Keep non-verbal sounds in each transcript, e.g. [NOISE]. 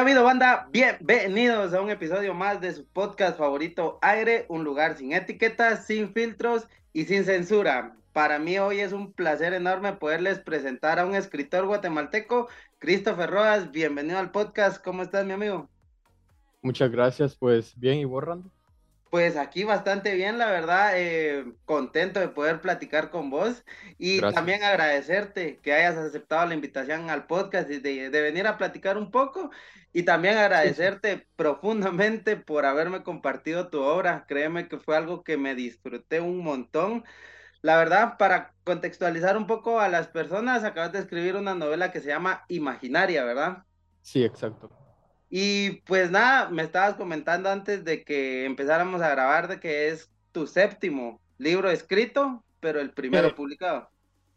ha banda? Bienvenidos a un episodio más de su podcast favorito, Aire, un lugar sin etiquetas, sin filtros y sin censura. Para mí hoy es un placer enorme poderles presentar a un escritor guatemalteco, Christopher Rojas. Bienvenido al podcast. ¿Cómo estás, mi amigo? Muchas gracias, pues bien y borrando. Pues aquí bastante bien, la verdad, eh, contento de poder platicar con vos y también agradecerte que hayas aceptado la invitación al podcast y de, venir a platicar un poco y también agradecerte [LAUGHS] profundamente por haberme compartido tu obra. Créeme que fue algo que me disfruté un montón. La verdad, para contextualizar un poco a las personas, acabas de escribir una novela que se llama Imaginaria, ¿verdad? Sí, exacto. Y pues nada, me estabas comentando antes de que empezáramos a grabar de que es tu séptimo libro escrito, pero el primero publicado.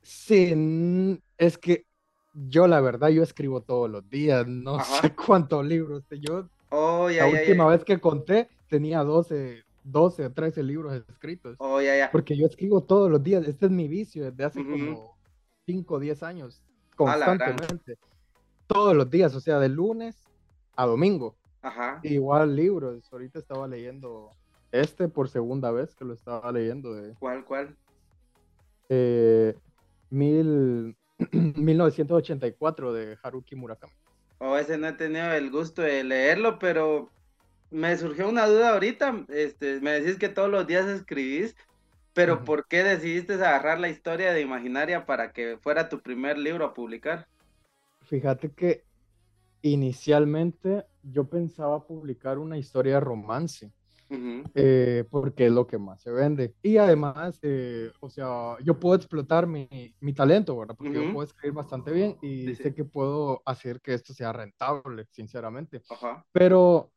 Sí, es que yo la verdad, yo escribo todos los días, no sé [LAUGHS] cuántos libros. Yo, oh, la última vez que conté tenía 12, 12 o 13 libros escritos. Oh, ya, ya. Porque yo escribo todos los días, este es mi vicio desde hace como 5 o 10 años, constantemente. Todos los días, o sea, de lunes a domingo. Ajá. Igual libros. Ahorita estaba leyendo este por segunda vez que lo estaba leyendo. De, ¿Cuál, cuál? Eh, mil, [CLEARS THROAT] 1984 de Haruki Murakami. Oh, ese no he tenido el gusto de leerlo, pero me surgió una duda ahorita. Este, me decís que todos los días escribís, pero ¿por qué decidiste agarrar la historia de Imaginaria para que fuera tu primer libro a publicar? Fíjate que inicialmente yo pensaba publicar una historia de romance, eh, porque es lo que más se vende. Y además, eh, o sea, yo puedo explotar mi, mi talento, ¿verdad? Porque yo puedo escribir bastante bien y sé que puedo hacer que esto sea rentable, sinceramente. Pero,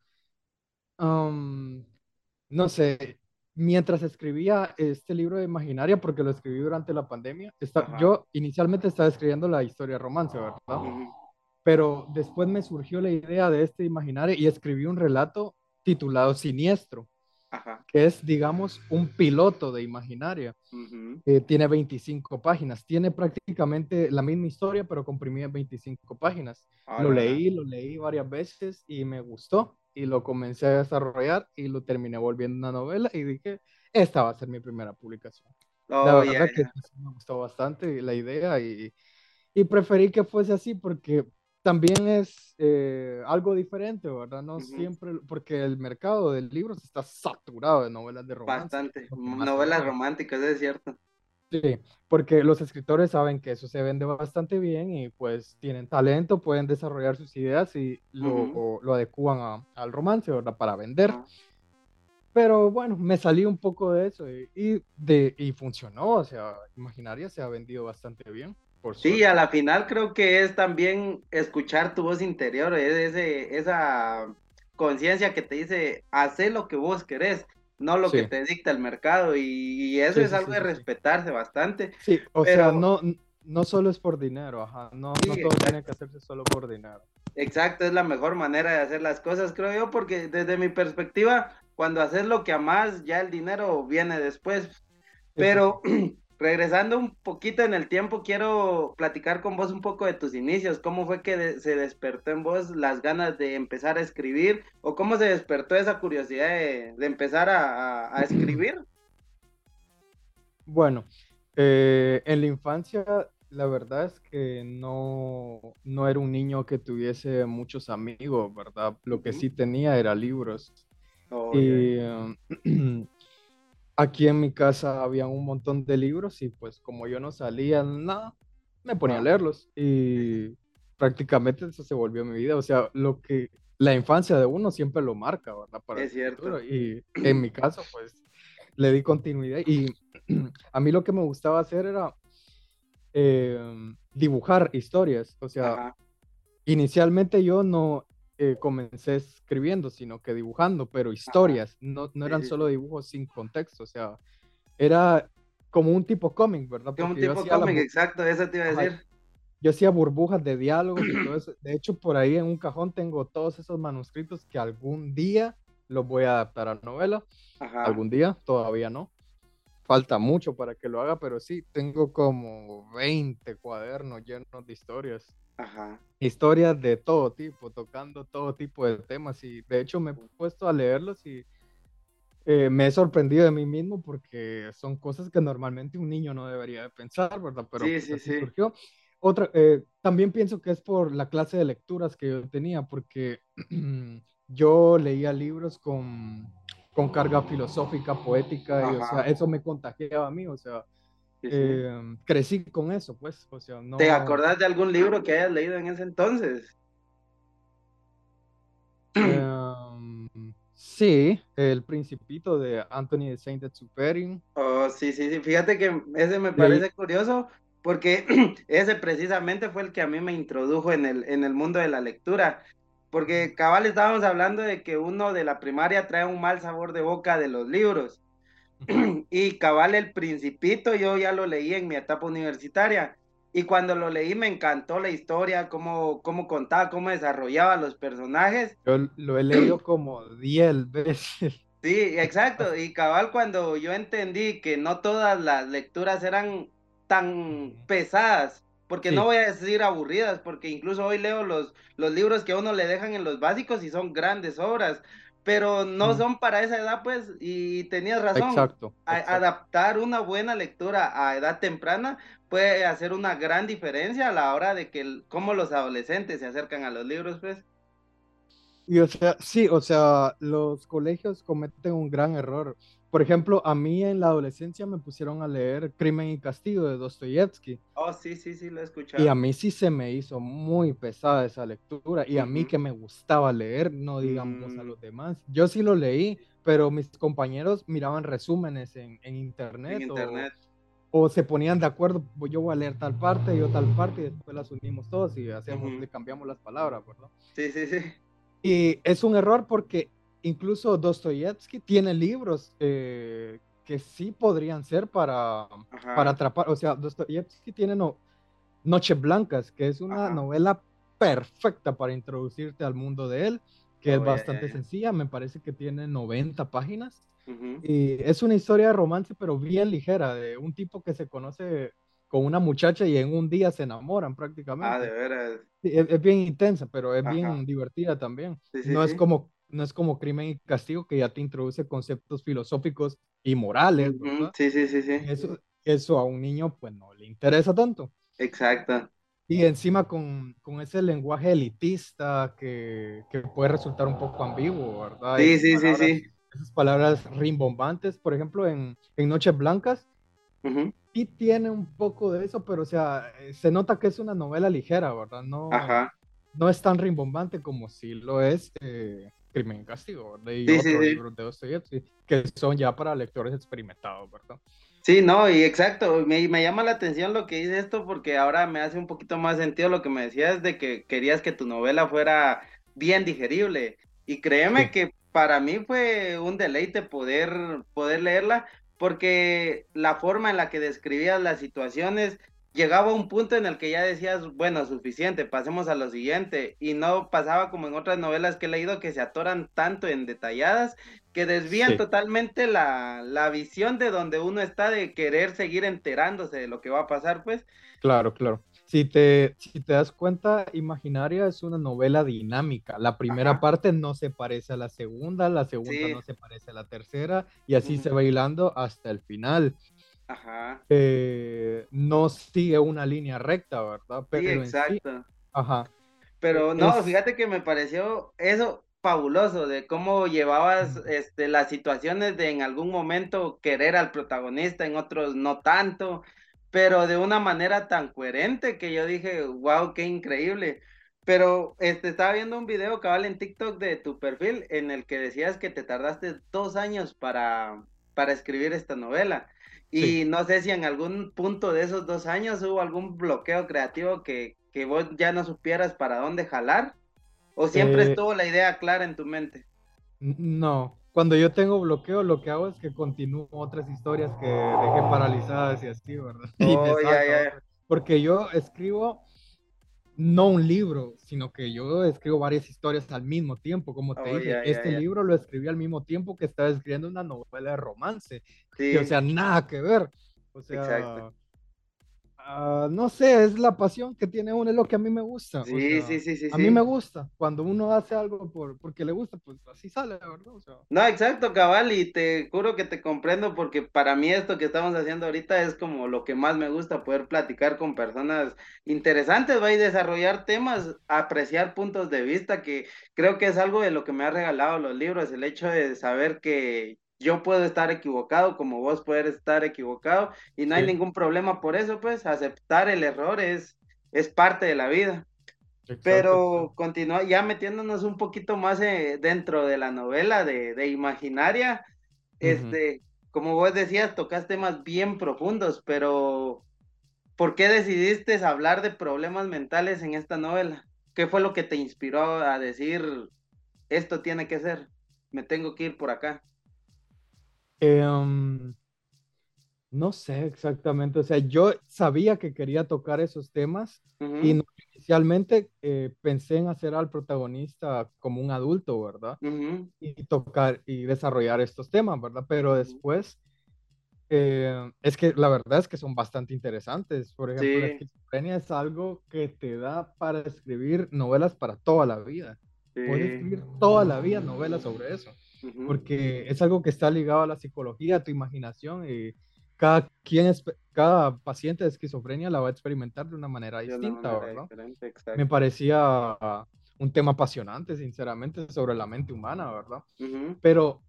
no sé, mientras escribía este libro de Imaginaria, porque lo escribí durante la pandemia, está, yo inicialmente estaba escribiendo la historia de romance, ¿verdad? Pero después me surgió la idea de este imaginario y escribí un relato titulado Siniestro, que es, digamos, un piloto de imaginaria. tiene 25 páginas, tiene prácticamente la misma historia, pero comprimida en 25 páginas. lo leí, lo leí varias veces y me gustó y lo comencé a desarrollar y lo terminé volviendo una novela y dije, esta va a ser mi primera publicación. la oh, verdad que me gustó bastante la idea y, y preferí que fuese así porque también es eh, algo diferente, ¿verdad? No siempre, porque el mercado del libro está saturado de novelas de romance. Bastante, novelas románticas, es cierto. Sí, porque los escritores saben que eso se vende bastante bien y pues tienen talento, pueden desarrollar sus ideas y lo, lo adecúan al romance, ¿verdad? Para vender. Pero bueno, me salí un poco de eso y, de, y funcionó, o sea, Imaginaria se ha vendido bastante bien sí, a la final creo que es también escuchar tu voz interior, es ese, esa conciencia que te dice, hacer lo que vos querés, no lo que te dicta el mercado, y, eso es algo de respetarse bastante. Sí, o sea, no, no solo es por dinero, ajá, no, no todo tiene que hacerse solo por dinero. Exacto, es la mejor manera de hacer las cosas, creo yo, porque desde mi perspectiva, cuando haces lo que amas, ya el dinero viene después. Pero [CLEARS THROAT] regresando un poquito en el tiempo, quiero platicar con vos un poco de tus inicios. ¿Cómo fue que se despertó en vos las ganas de empezar a escribir? ¿O cómo se despertó esa curiosidad de, empezar a, escribir? Bueno, eh, en la infancia, la verdad es que no, no era un niño que tuviese muchos amigos, ¿verdad? Lo que sí tenía era libros. Oh, y, [CLEARS THROAT] [CLEARS THROAT] aquí en mi casa había un montón de libros y pues como yo no salía nada, me ponía a leerlos y prácticamente eso se volvió mi vida. O sea, lo que la infancia de uno siempre lo marca, ¿verdad? Para es cierto. Y en mi caso, pues le di continuidad y [CLEARS THROAT] a mí lo que me gustaba hacer era em, dibujar historias. O sea, inicialmente yo no, eh, comencé escribiendo, sino que dibujando, pero historias, no, no eran solo dibujos sin contexto, o sea, era como un tipo cómic, ¿verdad? Como un tipo cómic, exacto, eso te iba a decir. Yo hacía burbujas de diálogos y todo [CLEARS THROAT] eso. De hecho, por ahí en un cajón tengo todos esos manuscritos que algún día los voy a adaptar a novela. Algún día, todavía no. Falta mucho para que lo haga, pero sí, tengo como 20 cuadernos llenos de historias. Ajá. Historias de todo tipo, tocando todo tipo de temas y de hecho me he puesto a leerlos y eh, me he sorprendido de mí mismo porque son cosas que normalmente un niño no debería de pensar, ¿verdad? Pero sí, sí, sí. surgió. Otra, eh, también pienso que es por la clase de lecturas que yo tenía, porque [CLEARS THROAT] yo leía libros con, con carga filosófica, poética, y o sea, eso me contagiaba a mí, o sea, Em, crecí con eso, pues, o sea, no... ¿Te acordás de algún libro que hayas leído en ese entonces? Em, sí, El Principito de Anthony de Saint-Exupéry. Oh, sí, sí, sí, fíjate que ese me parece curioso porque [CLEARS THROAT] ese precisamente fue el que a mí me introdujo en el, en el mundo de la lectura. Porque cabal estábamos hablando de que uno de la primaria trae un mal sabor de boca de los libros. [CLEARS THROAT] y cabal el principito, yo ya lo leí en mi etapa universitaria. Y cuando lo leí me encantó la historia, cómo, cómo contaba, cómo desarrollaba los personajes. Yo lo he leído [CLEARS THROAT] como 10 veces. [LAUGHS] Sí, exacto. Y cabal cuando yo entendí que no todas las lecturas eran tan pesadas, porque no voy a decir aburridas, porque incluso hoy leo los, los libros que a uno le dejan en los básicos y son grandes obras, pero no son para esa edad, pues, y tenías razón. Exacto, adaptar una buena lectura a edad temprana puede hacer una gran diferencia a la hora de que cómo los adolescentes se acercan a los libros, pues. Y o sea, sí, o sea, los colegios cometen un gran error por ejemplo, a mí en la adolescencia me pusieron a leer Crimen y Castigo de Dostoyevsky. Oh, sí, sí, sí, lo he escuchado. Y a mí sí se me hizo muy pesada esa lectura. Y a mí que me gustaba leer, no digamos a mm. los demás. Yo sí lo leí, pero mis compañeros miraban resúmenes en, internet. En internet. O, se ponían de acuerdo, pues yo voy a leer tal parte, yo tal parte, y después las unimos todos y hacemos, le cambiamos las palabras, ¿verdad? Sí, sí, sí. Y es un error porque incluso Dostoyevsky tiene libros eh, que sí podrían ser para, para atrapar. O sea, Dostoyevsky tiene no, Noches Blancas, que es una novela perfecta para introducirte al mundo de él, que es oh, bastante sencilla. Me parece que tiene 90 páginas. Y es una historia de romance, pero bien ligera, de un tipo que se conoce con una muchacha y en un día se enamoran prácticamente. Ah, de veras. es, bien intensa, pero es bien divertida también. no es como no es como crimen y castigo que ya te introduce conceptos filosóficos y morales, Sí, sí, sí, sí. Eso, eso a un niño pues no le interesa tanto. Exacto. Y encima con, con ese lenguaje elitista que, que, puede resultar un poco ambiguo, ¿verdad? Sí, sí, sí, sí. Esas palabras rimbombantes, por ejemplo, en, en Noches Blancas, sí tiene un poco de eso, pero o sea, se nota que es una novela ligera, ¿verdad? No, no es tan rimbombante como si lo es eh, Crimen y Castigo, de otros libros de Dostoyevsky, que son ya para lectores experimentados, ¿verdad? Sí, no, y exacto, me, me, llama la atención lo que dice esto porque ahora me hace un poquito más sentido lo que me decías de que querías que tu novela fuera bien digerible. Y créeme que para mí fue un deleite poder, poder leerla porque la forma en la que describías las situaciones llegaba un punto en el que ya decías, bueno, suficiente, pasemos a lo siguiente, y no pasaba como en otras novelas que he leído que se atoran tanto en detalladas que desvían totalmente la, la, visión de donde uno está de querer seguir enterándose de lo que va a pasar, pues. Claro, claro. Si te, si te das cuenta, Imaginaria es una novela dinámica. La primera parte no se parece a la segunda, la segunda no se parece a la tercera, y así se va hilando hasta el final. Ajá. Eh, no sigue una línea recta, ¿verdad? Pero sí, exacto. ajá. Pero no, fíjate que me pareció eso fabuloso de cómo llevabas este, las situaciones de en algún momento querer al protagonista, en otros no tanto, pero de una manera tan coherente que yo dije, wow, qué increíble. Pero este, estaba viendo un video cabal en TikTok de tu perfil en el que decías que te tardaste dos años para, para escribir esta novela. Y no sé si en algún punto de esos dos años hubo algún bloqueo creativo que, que vos ya no supieras para dónde jalar. ¿O siempre eh, estuvo la idea clara en tu mente? No, cuando yo tengo bloqueo, lo que hago es que continúo otras historias que dejé paralizadas y así, ¿verdad? [LAUGHS] Oh, Porque yo escribo no un libro, sino que yo escribo varias historias al mismo tiempo, como te oh, dije. este libro lo escribí al mismo tiempo que estaba escribiendo una novela de romance. o sea, nada que ver. O sea, Exacto. Ah, no sé, es la pasión que tiene uno, es lo que a mí me gusta. Sí, sí, sí, sí. A mí me gusta. Cuando uno hace algo por, porque le gusta, pues así sale, ¿verdad? No, exacto, cabal, y te juro que te comprendo porque para mí esto que estamos haciendo ahorita es como lo que más me gusta, poder platicar con personas interesantes, va y desarrollar temas, apreciar puntos de vista, que creo que es algo de lo que me ha regalado los libros, el hecho de saber que yo puedo estar equivocado como vos puedes estar equivocado y no hay ningún problema por eso, pues aceptar el error es, es parte de la vida. Pero continúa ya metiéndonos un poquito más eh, dentro de la novela de, de Imaginaria, este, como vos decías, tocas temas bien profundos, pero ¿por qué decidiste hablar de problemas mentales en esta novela? ¿Qué fue lo que te inspiró a decir, esto tiene que ser, me tengo que ir por acá? Em, no sé exactamente, o sea, yo sabía que quería tocar esos temas y inicialmente eh, pensé en hacer al protagonista como un adulto, ¿verdad? Y tocar y desarrollar estos temas, ¿verdad? Pero después, eh, es que la verdad es que son bastante interesantes. Por ejemplo, la esquizofrenia es algo que te da para escribir novelas para toda la vida. Puedes escribir toda la vida novelas sobre eso porque es algo que está ligado a la psicología, a tu imaginación y cada quien es, cada paciente de esquizofrenia la va a experimentar de una manera distinta, ¿verdad? Me parecía un tema apasionante, sinceramente, sobre la mente humana, ¿verdad? Pero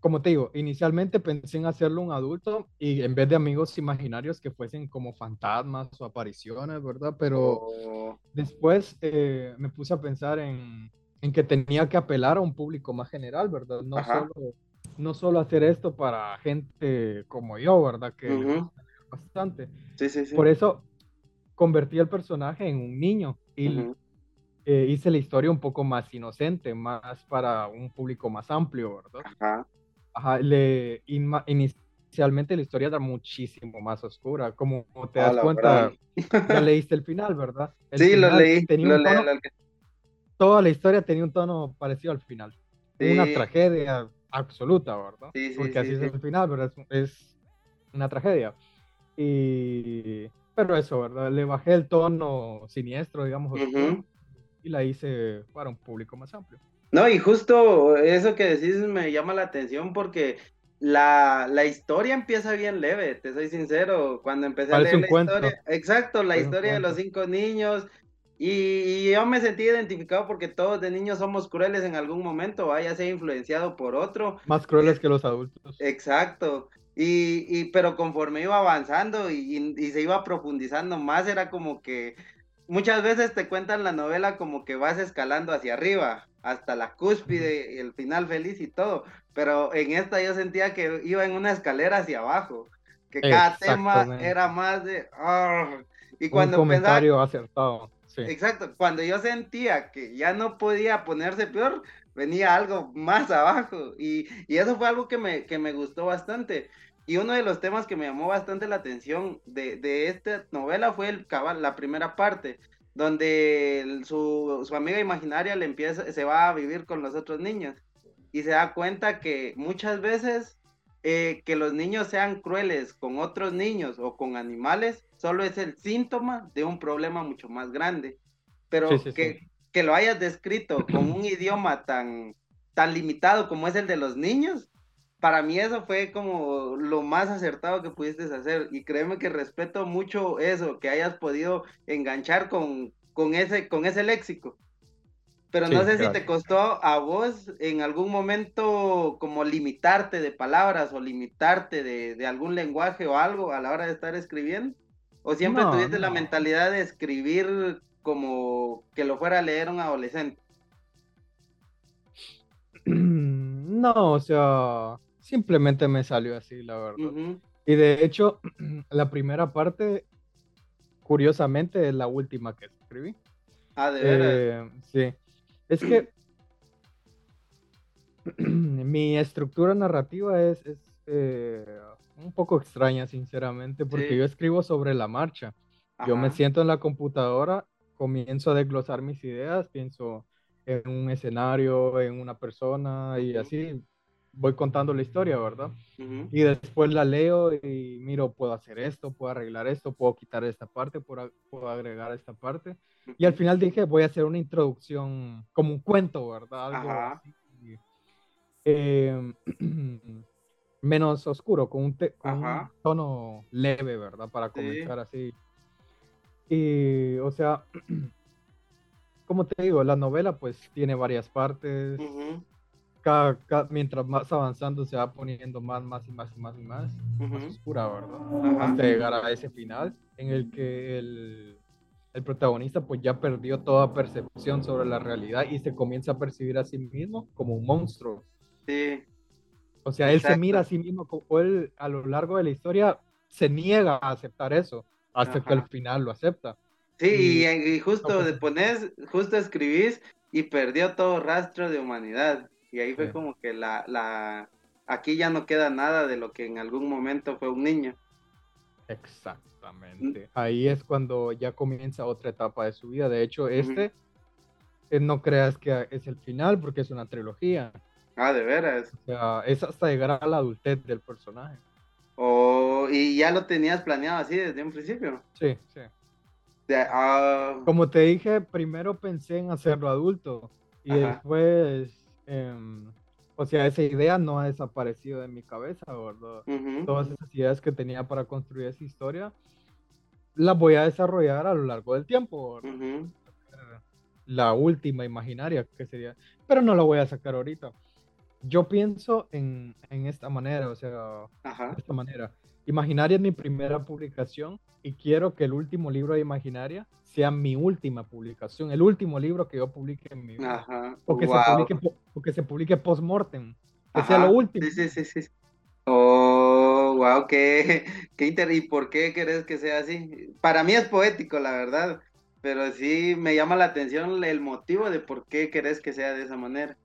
como te digo, inicialmente pensé en hacerlo un adulto y en vez de amigos imaginarios que fuesen como fantasmas o apariciones, ¿verdad? Pero oh. después eh, me puse a pensar en en que tenía que apelar a un público más general, ¿verdad? No, solo, no solo hacer esto para gente como yo, ¿verdad? Que bastante. Sí, sí, sí. Por eso convertí el personaje en un niño y eh, hice la historia un poco más inocente, más para un público más amplio, ¿verdad? Ajá. Ajá, le, inicialmente la historia era muchísimo más oscura, como te das cuenta, ya [LAUGHS] leíste el final, ¿verdad? sí, lo leí. Tenía lo toda la historia tenía un tono parecido al final. Una tragedia absoluta, ¿verdad? Sí, sí, Porque así es el final, pero es, una tragedia. Y... Pero eso, ¿verdad? Le bajé el tono siniestro, digamos, y la hice para un público más amplio. No, y justo eso que decís me llama la atención porque la, la, historia empieza bien leve, te soy sincero. Cuando empecé a leer la historia, exacto, la historia de los cinco niños, y, yo me sentí identificado porque todos de niños somos crueles en algún momento, vaya sea influenciado por otro. Más crueles que los adultos. Exacto. Y, y pero conforme iba avanzando y, y, se iba profundizando más, era como que muchas veces te cuentan la novela como que vas escalando hacia arriba, hasta la cúspide, y el final feliz y todo. Pero en esta yo sentía que iba en una escalera hacia abajo, que cada tema era más de... Ah, y cuando Un comentario acertado Exacto, cuando yo sentía que ya no podía ponerse peor, venía algo más abajo y, eso fue algo que me, que me gustó bastante. Y uno de los temas que me llamó bastante la atención de, de esta novela fue el cabal, la primera parte, donde su, su, amiga imaginaria le empieza, se va a vivir con los otros niños y se da cuenta que muchas veces eh, que los niños sean crueles con otros niños o con animales solo es el síntoma de un problema mucho más grande. Pero que, que, lo hayas descrito con un idioma tan, tan limitado como es el de los niños, para mí eso fue como lo más acertado que pudiste hacer. Y créeme que respeto mucho eso, que hayas podido enganchar con, con, ese, con ese léxico. Pero no sé si te costó a vos en algún momento como limitarte de palabras o limitarte de, algún lenguaje o algo a la hora de estar escribiendo. ¿O siempre tuviste la mentalidad de escribir como que lo fuera a leer un adolescente? [CLEARS THROAT] No, o sea, simplemente me salió así, la verdad. Y de hecho, [CLEARS THROAT] la primera parte, curiosamente, es la última que escribí. Ah, de verdad. Eh, sí. Es que [CLEARS THROAT] mi estructura narrativa es, eh, un poco extraña, sinceramente, porque yo escribo sobre la marcha. Yo me siento en la computadora, comienzo a desglosar mis ideas, pienso en un escenario, en una persona y así voy contando la historia, ¿verdad? Y después la leo y miro, puedo hacer esto, puedo arreglar esto, puedo quitar esta parte, puedo, agregar esta parte. Y al final dije, voy a hacer una introducción como un cuento, ¿verdad? Algo em, [CLEARS THROAT] menos oscuro, con, un, tono leve, ¿verdad? Para comenzar así. Y, o sea, [CLEARS THROAT] como te digo, la novela pues tiene varias partes mientras más avanzando se va poniendo más, más y más y más y más, más oscura, ¿verdad? Hasta llegar a ese final en el que el, el, protagonista pues ya perdió toda percepción sobre la realidad y se comienza a percibir a sí mismo como un monstruo. Sí. O sea, él se mira a sí mismo como él a lo largo de la historia se niega a aceptar eso hasta que al final lo acepta. Sí, y, justo de pones, justo escribís y perdió todo rastro de humanidad. Y ahí fue como que la, la, aquí ya no queda nada de lo que en algún momento fue un niño. Exactamente. Ahí es cuando ya comienza otra etapa de su vida. De hecho, este, eh, no creas que es el final porque es una trilogía. Ah, de veras. O sea, es hasta llegar a la adultez del personaje. Oh, y ya lo tenías planeado así desde un principio. Sí, sí. Ah. Como te dije, primero pensé en hacerlo adulto y después Em, o sea, esa idea no ha desaparecido de mi cabeza, ¿verdad? Todas esas ideas que tenía para construir esa historia, las voy a desarrollar a lo largo del tiempo. La última imaginaria que sería, pero no la voy a sacar ahorita. Yo pienso en, en esta manera, o sea, de esta manera. Imaginaria es mi primera publicación y quiero que el último libro de Imaginaria sea mi última publicación, el último libro que yo publique en mi vida. O que, se publique, o que se publique post-mortem, que sea lo último. Sí, sí, sí, sí. Oh, wow, qué, [LAUGHS] qué inter... ¿Y por qué querés que sea así? Para mí es poético, la verdad, pero sí me llama la atención el motivo de por qué querés que sea de esa manera.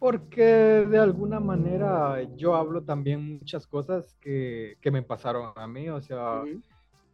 Porque de alguna manera yo hablo también muchas cosas que, que me pasaron a mí, o sea,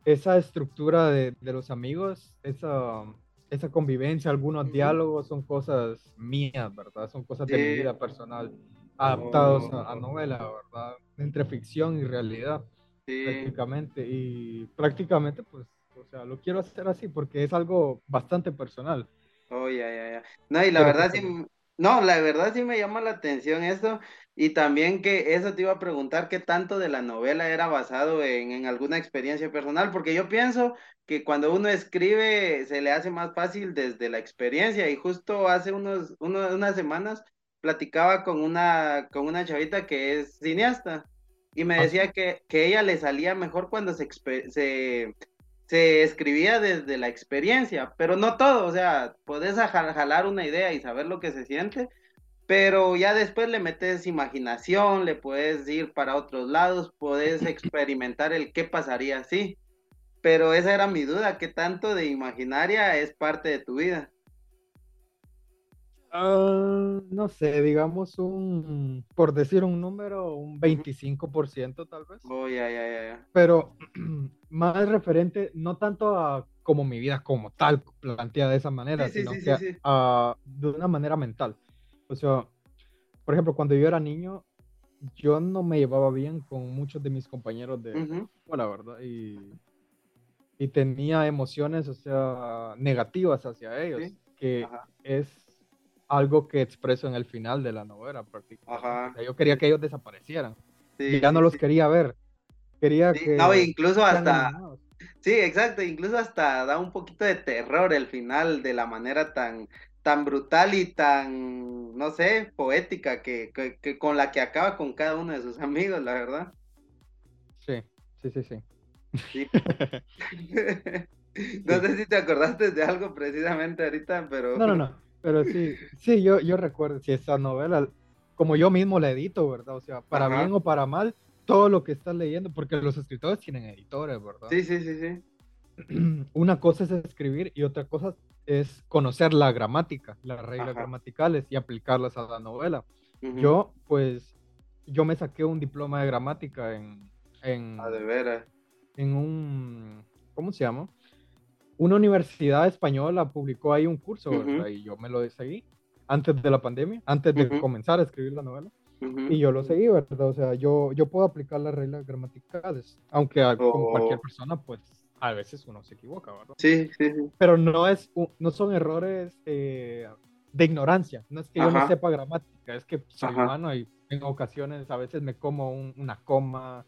esa estructura de, de, los amigos, esa, esa convivencia, algunos diálogos son cosas mías, ¿verdad? Son cosas de mi vida personal, adaptados a, a, novela, ¿verdad? Entre ficción y realidad, prácticamente. Y prácticamente, pues, o sea, lo quiero hacer así porque es algo bastante personal. Oh, ya, ya, ya. No, y la verdad pues, sí, no, la verdad sí me llama la atención esto y también que eso te iba a preguntar qué tanto de la novela era basado en, alguna experiencia personal, porque yo pienso que cuando uno escribe se le hace más fácil desde la experiencia y justo hace unos, unas semanas platicaba con una, con una chavita que es cineasta y me ah, decía que, que ella le salía mejor cuando se, se se escribía desde la experiencia, pero no todo, o sea, podés jalar una idea y saber lo que se siente, pero ya después le metes imaginación, le puedes ir para otros lados, puedes experimentar el qué pasaría así. Pero esa era mi duda, ¿qué tanto de imaginaria es parte de tu vida? Ah, no sé, digamos un, por decir un número, un 25% tal vez. Oh, ya, ya, ya. Pero [CLEARS THROAT] más referente, no tanto a como mi vida como tal, planteada de esa manera, sino que de una manera mental. O sea, por ejemplo, cuando yo era niño, yo no me llevaba bien con muchos de mis compañeros de escuela, ¿verdad? Y, y, tenía emociones, o sea, negativas hacia ellos, que es algo que expreso en el final de la novela prácticamente. yo quería que ellos desaparecieran. y ya no los quería ver. Quería que... No, incluso hasta... Sí, exacto, incluso hasta da un poquito de terror el final de la manera tan, tan brutal y tan, no sé, poética que, que, con la que acaba con cada uno de sus amigos, la verdad. Sí, sí, sí, sí. sí. [LAUGHS] [LAUGHS] no sé si te acordaste de algo precisamente ahorita, pero... No, no, no. Pero sí, sí, yo, yo recuerdo, si esa novela, como yo mismo la edito, ¿verdad? O sea, para bien o para mal, todo lo que estás leyendo, porque los escritores tienen editores, ¿verdad? Sí, sí, sí, sí. [CLEARS THROAT] Una cosa es escribir y otra cosa es conocer la gramática, las reglas gramaticales y aplicarlas a la novela. Yo, pues, yo me saqué un diploma de gramática en... en ah, de veras. En un... ¿Cómo se llama? Una universidad española publicó ahí un curso, Y yo me lo seguí antes de la pandemia, antes de comenzar a escribir la novela. Y yo lo seguí, ¿verdad? O sea, yo, yo puedo aplicar las reglas gramaticales, aunque como cualquier oh. persona, pues a veces uno se equivoca, ¿verdad? Sí, sí, sí. Pero no, es, no son errores eh, de ignorancia, no es que yo no sepa gramática, es que soy humano y en ocasiones a veces me como una coma,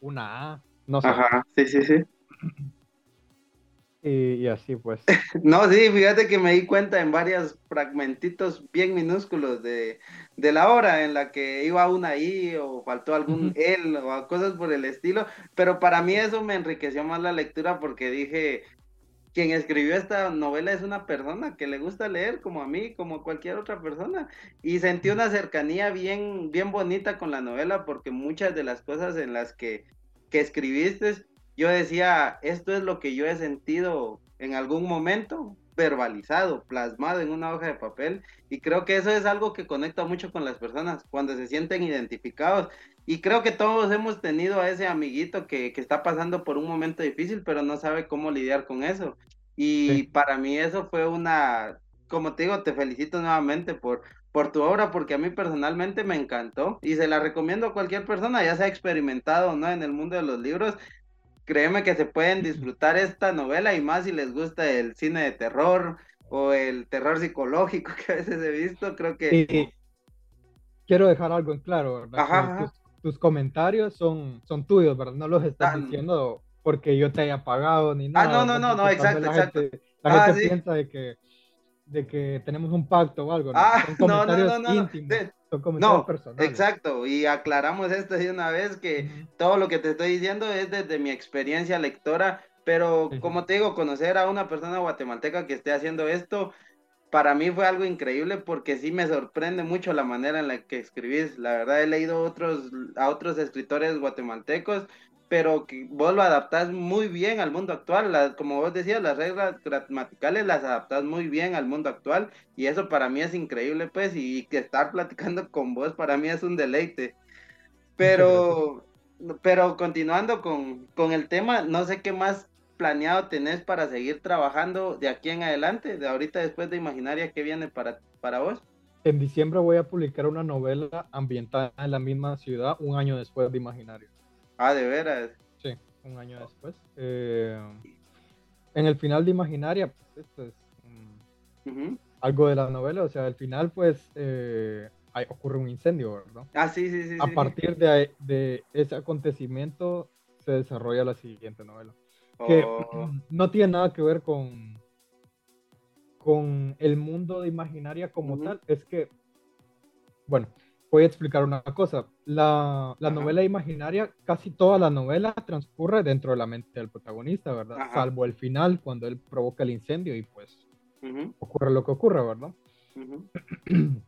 una A, no sé. Ajá, sí, sí, sí. Y, así pues. [LAUGHS] No, sí, fíjate que me di cuenta en varios fragmentitos bien minúsculos de, la hora en la que iba una I o faltó algún él o cosas por el estilo, pero para mí eso me enriqueció más la lectura porque dije, quien escribió esta novela es una persona que le gusta leer como a mí, como cualquier otra persona. Y sentí una cercanía bien, bien bonita con la novela porque muchas de las cosas en las que, que escribiste yo decía, esto es lo que yo he sentido en algún momento, verbalizado, plasmado en una hoja de papel. Y creo que eso es algo que conecta mucho con las personas cuando se sienten identificados. Y creo que todos hemos tenido a ese amiguito que, está pasando por un momento difícil, pero no sabe cómo lidiar con eso. Y para mí eso fue una, como te digo, te felicito nuevamente por, por tu obra, porque a mí personalmente me encantó y se la recomiendo a cualquier persona, ya sea experimentado o no en el mundo de los libros, créeme que se pueden disfrutar esta novela y más si les gusta el cine de terror o el terror psicológico [LAUGHS] que a veces he visto, creo que... quiero dejar algo en claro, ¿verdad? Tus, comentarios son, son tuyos, ¿verdad? No los estás ah, diciendo porque yo te haya pagado ni nada. Ah, no, no, no, no, exacto, la exacto. Gente, la gente ah, piensa de que, de que tenemos un pacto o algo. ¿no? Ah, [LAUGHS] comentarios no, no, no, íntimos no, Exacto, y aclaramos esto de una vez que todo lo que te estoy diciendo es desde mi experiencia lectora, pero como te digo, conocer a una persona guatemalteca que esté haciendo esto, para mí fue algo increíble porque sí me sorprende mucho la manera en la que escribís. La verdad he leído otros, a otros escritores guatemaltecos pero que vos lo adaptás muy bien al mundo actual. como vos decías, las reglas gramaticales las adaptás muy bien al mundo actual y eso para mí es increíble, pues, y, que estar [LAUGHS] platicando con vos para mí es un deleite. Pero, pero continuando con, con el tema, no sé qué más planeado tenés para seguir trabajando de aquí en adelante, de ahorita después de Imaginaria, ¿qué viene para, para vos? En diciembre voy a publicar una novela ambientada en la misma ciudad un año después de Imaginario. Ah, de veras. Sí, un año después. Eh, en el final de Imaginaria, pues esto es algo de la novela, o sea, al final pues eh, ocurre un incendio, ¿verdad? Ah, sí, sí, sí. A partir De, de, ese acontecimiento se desarrolla la siguiente novela. Que oh. [CLEARS THROAT] no tiene nada que ver con, con el mundo de Imaginaria como tal, es que, bueno, voy a explicar una cosa. La, la novela imaginaria, casi toda la novela transcurre dentro de la mente del protagonista, ¿verdad? Salvo el final, cuando él provoca el incendio y pues ocurre lo que ocurre, ¿verdad? [CLEARS THROAT]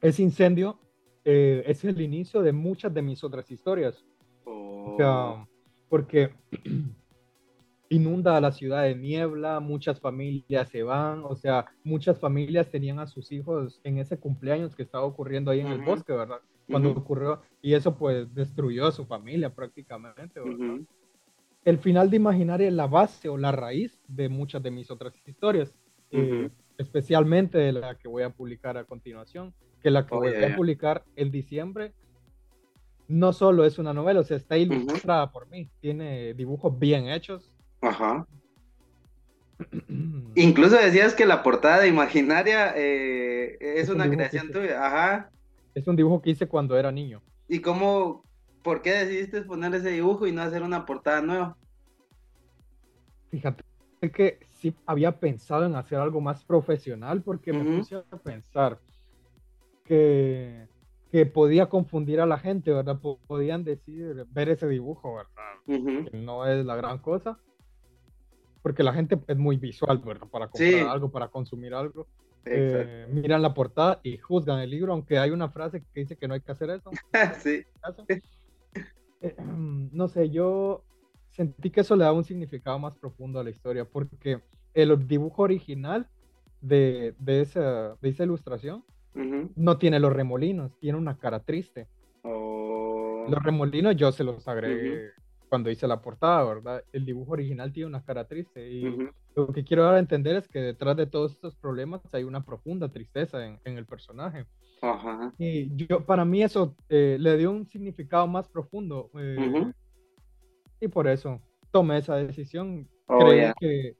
Ese incendio eh, es el inicio de muchas de mis otras historias. O sea, oh. porque [CLEARS THROAT] inunda a la ciudad de niebla, muchas familias se van, o sea, muchas familias tenían a sus hijos en ese cumpleaños que estaba ocurriendo ahí en el bosque, ¿verdad? Cuando ocurrió, y eso pues destruyó a su familia prácticamente, ¿verdad? El final de Imaginaria es la base o la raíz de muchas de mis otras historias, eh, especialmente de la que voy a publicar a continuación, que la que oh, voy a publicar en diciembre no solo es una novela, o sea, está ilustrada por mí, tiene dibujos bien hechos, Ajá. [CLEARS THROAT] Incluso decías que la portada de Imaginaria eh, es, una creación tuya. Ajá. Es un dibujo que hice cuando era niño. ¿Y cómo, por qué decidiste poner ese dibujo y no hacer una portada nueva? Fíjate que sí había pensado en hacer algo más profesional porque me puse a pensar que, que podía confundir a la gente, ¿verdad? Podían decir, ver ese dibujo, ¿verdad? Que no es la gran cosa porque la gente es muy visual, ¿verdad? Para comprar algo, para consumir algo. Eh, miran la portada y juzgan el libro, aunque hay una frase que dice que no hay que hacer eso. [LAUGHS] sí. Eh, [CLEARS THROAT] no sé, yo sentí que eso le da un significado más profundo a la historia, porque el dibujo original de, de, esa, de esa ilustración no tiene los remolinos, tiene una cara triste. Oh. Los remolinos yo se los agregué cuando hice la portada, ¿verdad? El dibujo original tiene una cara triste y lo que quiero dar a entender es que detrás de todos estos problemas hay una profunda tristeza en, en el personaje. Ajá. Y yo, para mí eso eh, le dio un significado más profundo eh, y por eso tomé esa decisión. Oh, creo que,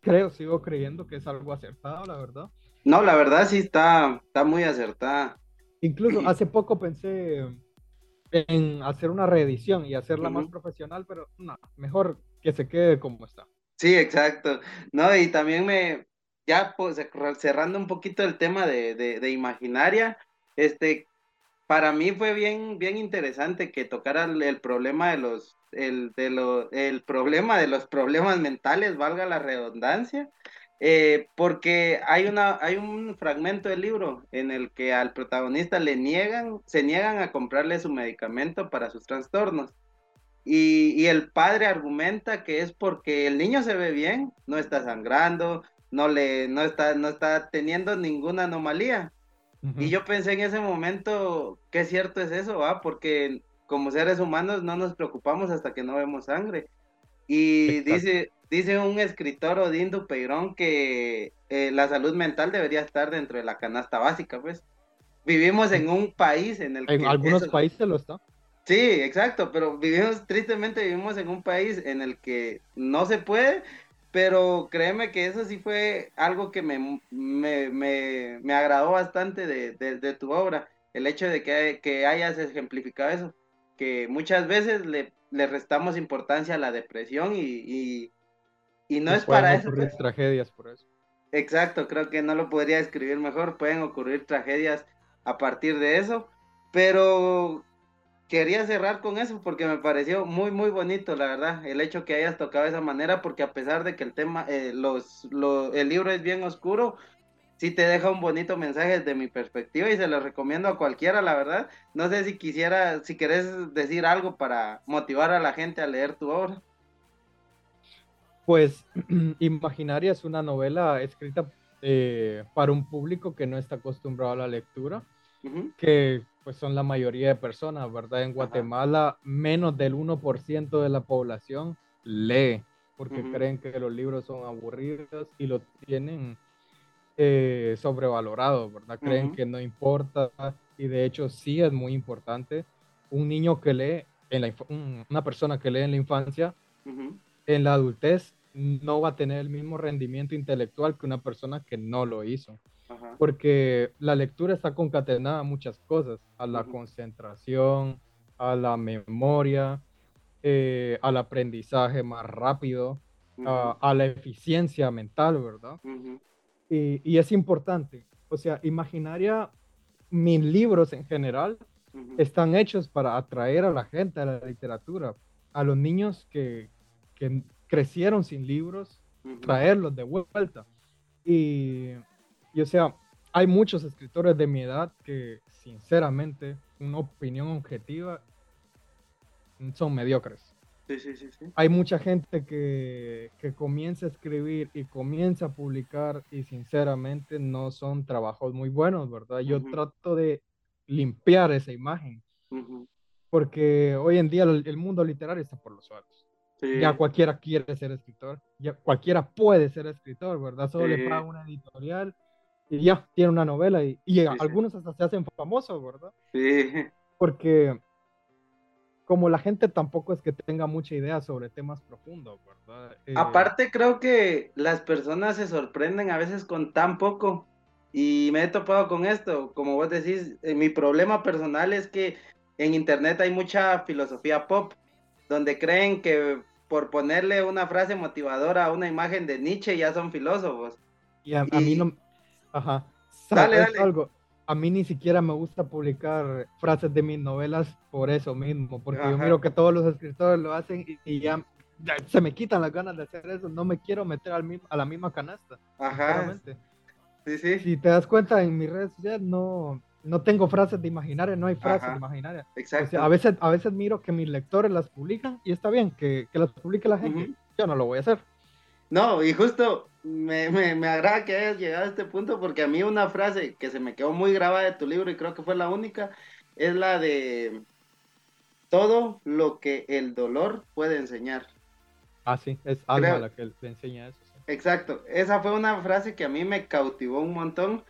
creo, sigo creyendo que es algo acertado, la verdad. No, la verdad sí está, está muy acertada. Incluso [CLEARS THROAT] hace poco pensé en hacer una reedición y hacerla más profesional, pero no, mejor que se quede como está. Sí, exacto. No, y también me, ya pues, cerrando un poquito el tema de, de, imaginaria, este, para mí fue bien, bien interesante que tocara el, problema de los, el, de lo, el problema de los problemas mentales, valga la redundancia, eh, porque hay, una, hay un fragmento del libro en el que al protagonista le niegan, se niegan a comprarle su medicamento para sus trastornos. Y, el padre argumenta que es porque el niño se ve bien, no está sangrando, no, le, no, está, no está teniendo ninguna anomalía. Y yo pensé en ese momento, qué cierto es eso, ¿va? Porque como seres humanos no nos preocupamos hasta que no vemos sangre. Y dice, Dice un escritor Odín Dupeirón que eh, la salud mental debería estar dentro de la canasta básica, pues. Vivimos en un país en el que... En algunos países lo está. Sí, exacto, pero vivimos, tristemente vivimos en un país en el que no se puede, pero créeme que eso sí fue algo que me, me, me, me agradó bastante de, de, tu obra, el hecho de que, que hayas ejemplificado eso, que muchas veces le, le restamos importancia a la depresión y, y no es para eso. ocurrir tragedias por eso. Exacto, creo que no lo podría escribir mejor. Pueden ocurrir tragedias a partir de eso. Pero quería cerrar con eso porque me pareció muy, muy bonito, la verdad, el hecho que hayas tocado de esa manera, porque a pesar de que el tema, eh, los, el libro es bien oscuro, sí te deja un bonito mensaje desde mi perspectiva y se lo recomiendo a cualquiera, la verdad. No sé si quisiera, si querés decir algo para motivar a la gente a leer tu obra. Pues [CLEARS THROAT] Imaginaria es una novela escrita eh, para un público que no está acostumbrado a la lectura, que pues son la mayoría de personas, ¿verdad? En Guatemala menos del 1% de la población lee porque creen que los libros son aburridos y lo tienen eh, sobrevalorado, ¿verdad? Creen que no importa y de hecho sí es muy importante. Un niño que lee, en la, una persona que lee en la infancia, en la adultez no va a tener el mismo rendimiento intelectual que una persona que no lo hizo. Porque la lectura está concatenada a muchas cosas, a la concentración, a la memoria, eh, al aprendizaje más rápido, a, la eficiencia mental, ¿verdad? y, y, es importante. O sea, imaginaria, mis libros en general están hechos para atraer a la gente a la literatura, a los niños que, que crecieron sin libros, traerlos de vuelta. Y, o sea, hay muchos escritores de mi edad que, sinceramente, una opinión objetiva, son mediocres. Hay mucha gente que, comienza a escribir y comienza a publicar y sinceramente no son trabajos muy buenos, ¿verdad? Yo trato de limpiar esa imagen. Porque hoy en día el, mundo literario está por los suelos. Ya cualquiera quiere ser escritor, ya cualquiera puede ser escritor, ¿verdad? Solo le paga una editorial y ya tiene una novela y, algunos hasta se hacen famosos, ¿verdad? Sí. Porque como la gente tampoco es que tenga mucha idea sobre temas profundos, ¿verdad? Eh, Aparte creo que las personas se sorprenden a veces con tan poco y me he topado con esto, como vos decís, eh, mi problema personal es que en internet hay mucha filosofía pop, donde creen que por ponerle una frase motivadora a una imagen de Nietzsche ya son filósofos. Y a, mí no... Ajá. Dale, dale. Algo? A mí ni siquiera me gusta publicar frases de mis novelas por eso mismo, porque yo miro que todos los escritores lo hacen y, ya, se me quitan las ganas de hacer eso. No me quiero meter al mismo, a la misma canasta. Ajá. Sí, sí. Si te das cuenta, en mis redes sociales no, no tengo frases de imaginaria, no hay frases de imaginaria. Exacto. a, veces, a veces miro que mis lectores las publican y está bien que, que las publique la gente. Yo no lo voy a hacer. No, y justo me, me, me, agrada que hayas llegado a este punto porque a mí una frase que se me quedó muy grabada de tu libro y creo que fue la única es la de todo lo que el dolor puede enseñar. Ah, sí, es algo la que le enseña eso. Exacto, esa fue una frase que a mí me cautivó un montón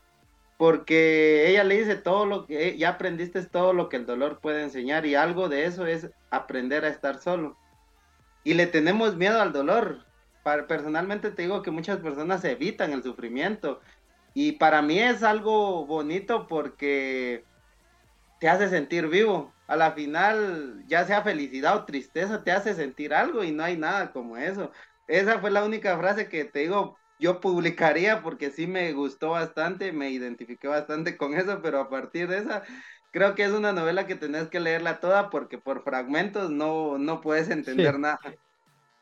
porque ella le dice todo lo que ya aprendiste es todo lo que el dolor puede enseñar y algo de eso es aprender a estar solo. Y le tenemos miedo al dolor. personalmente te digo que muchas personas evitan el sufrimiento y para mí es algo bonito porque te hace sentir vivo. A la final, ya sea felicidad o tristeza, te hace sentir algo y no hay nada como eso. Esa fue la única frase que te digo, yo publicaría porque sí me gustó bastante, me identifiqué bastante con eso, pero a partir de esa, creo que es una novela que tenés que leerla toda porque por fragmentos no, no puedes entender nada.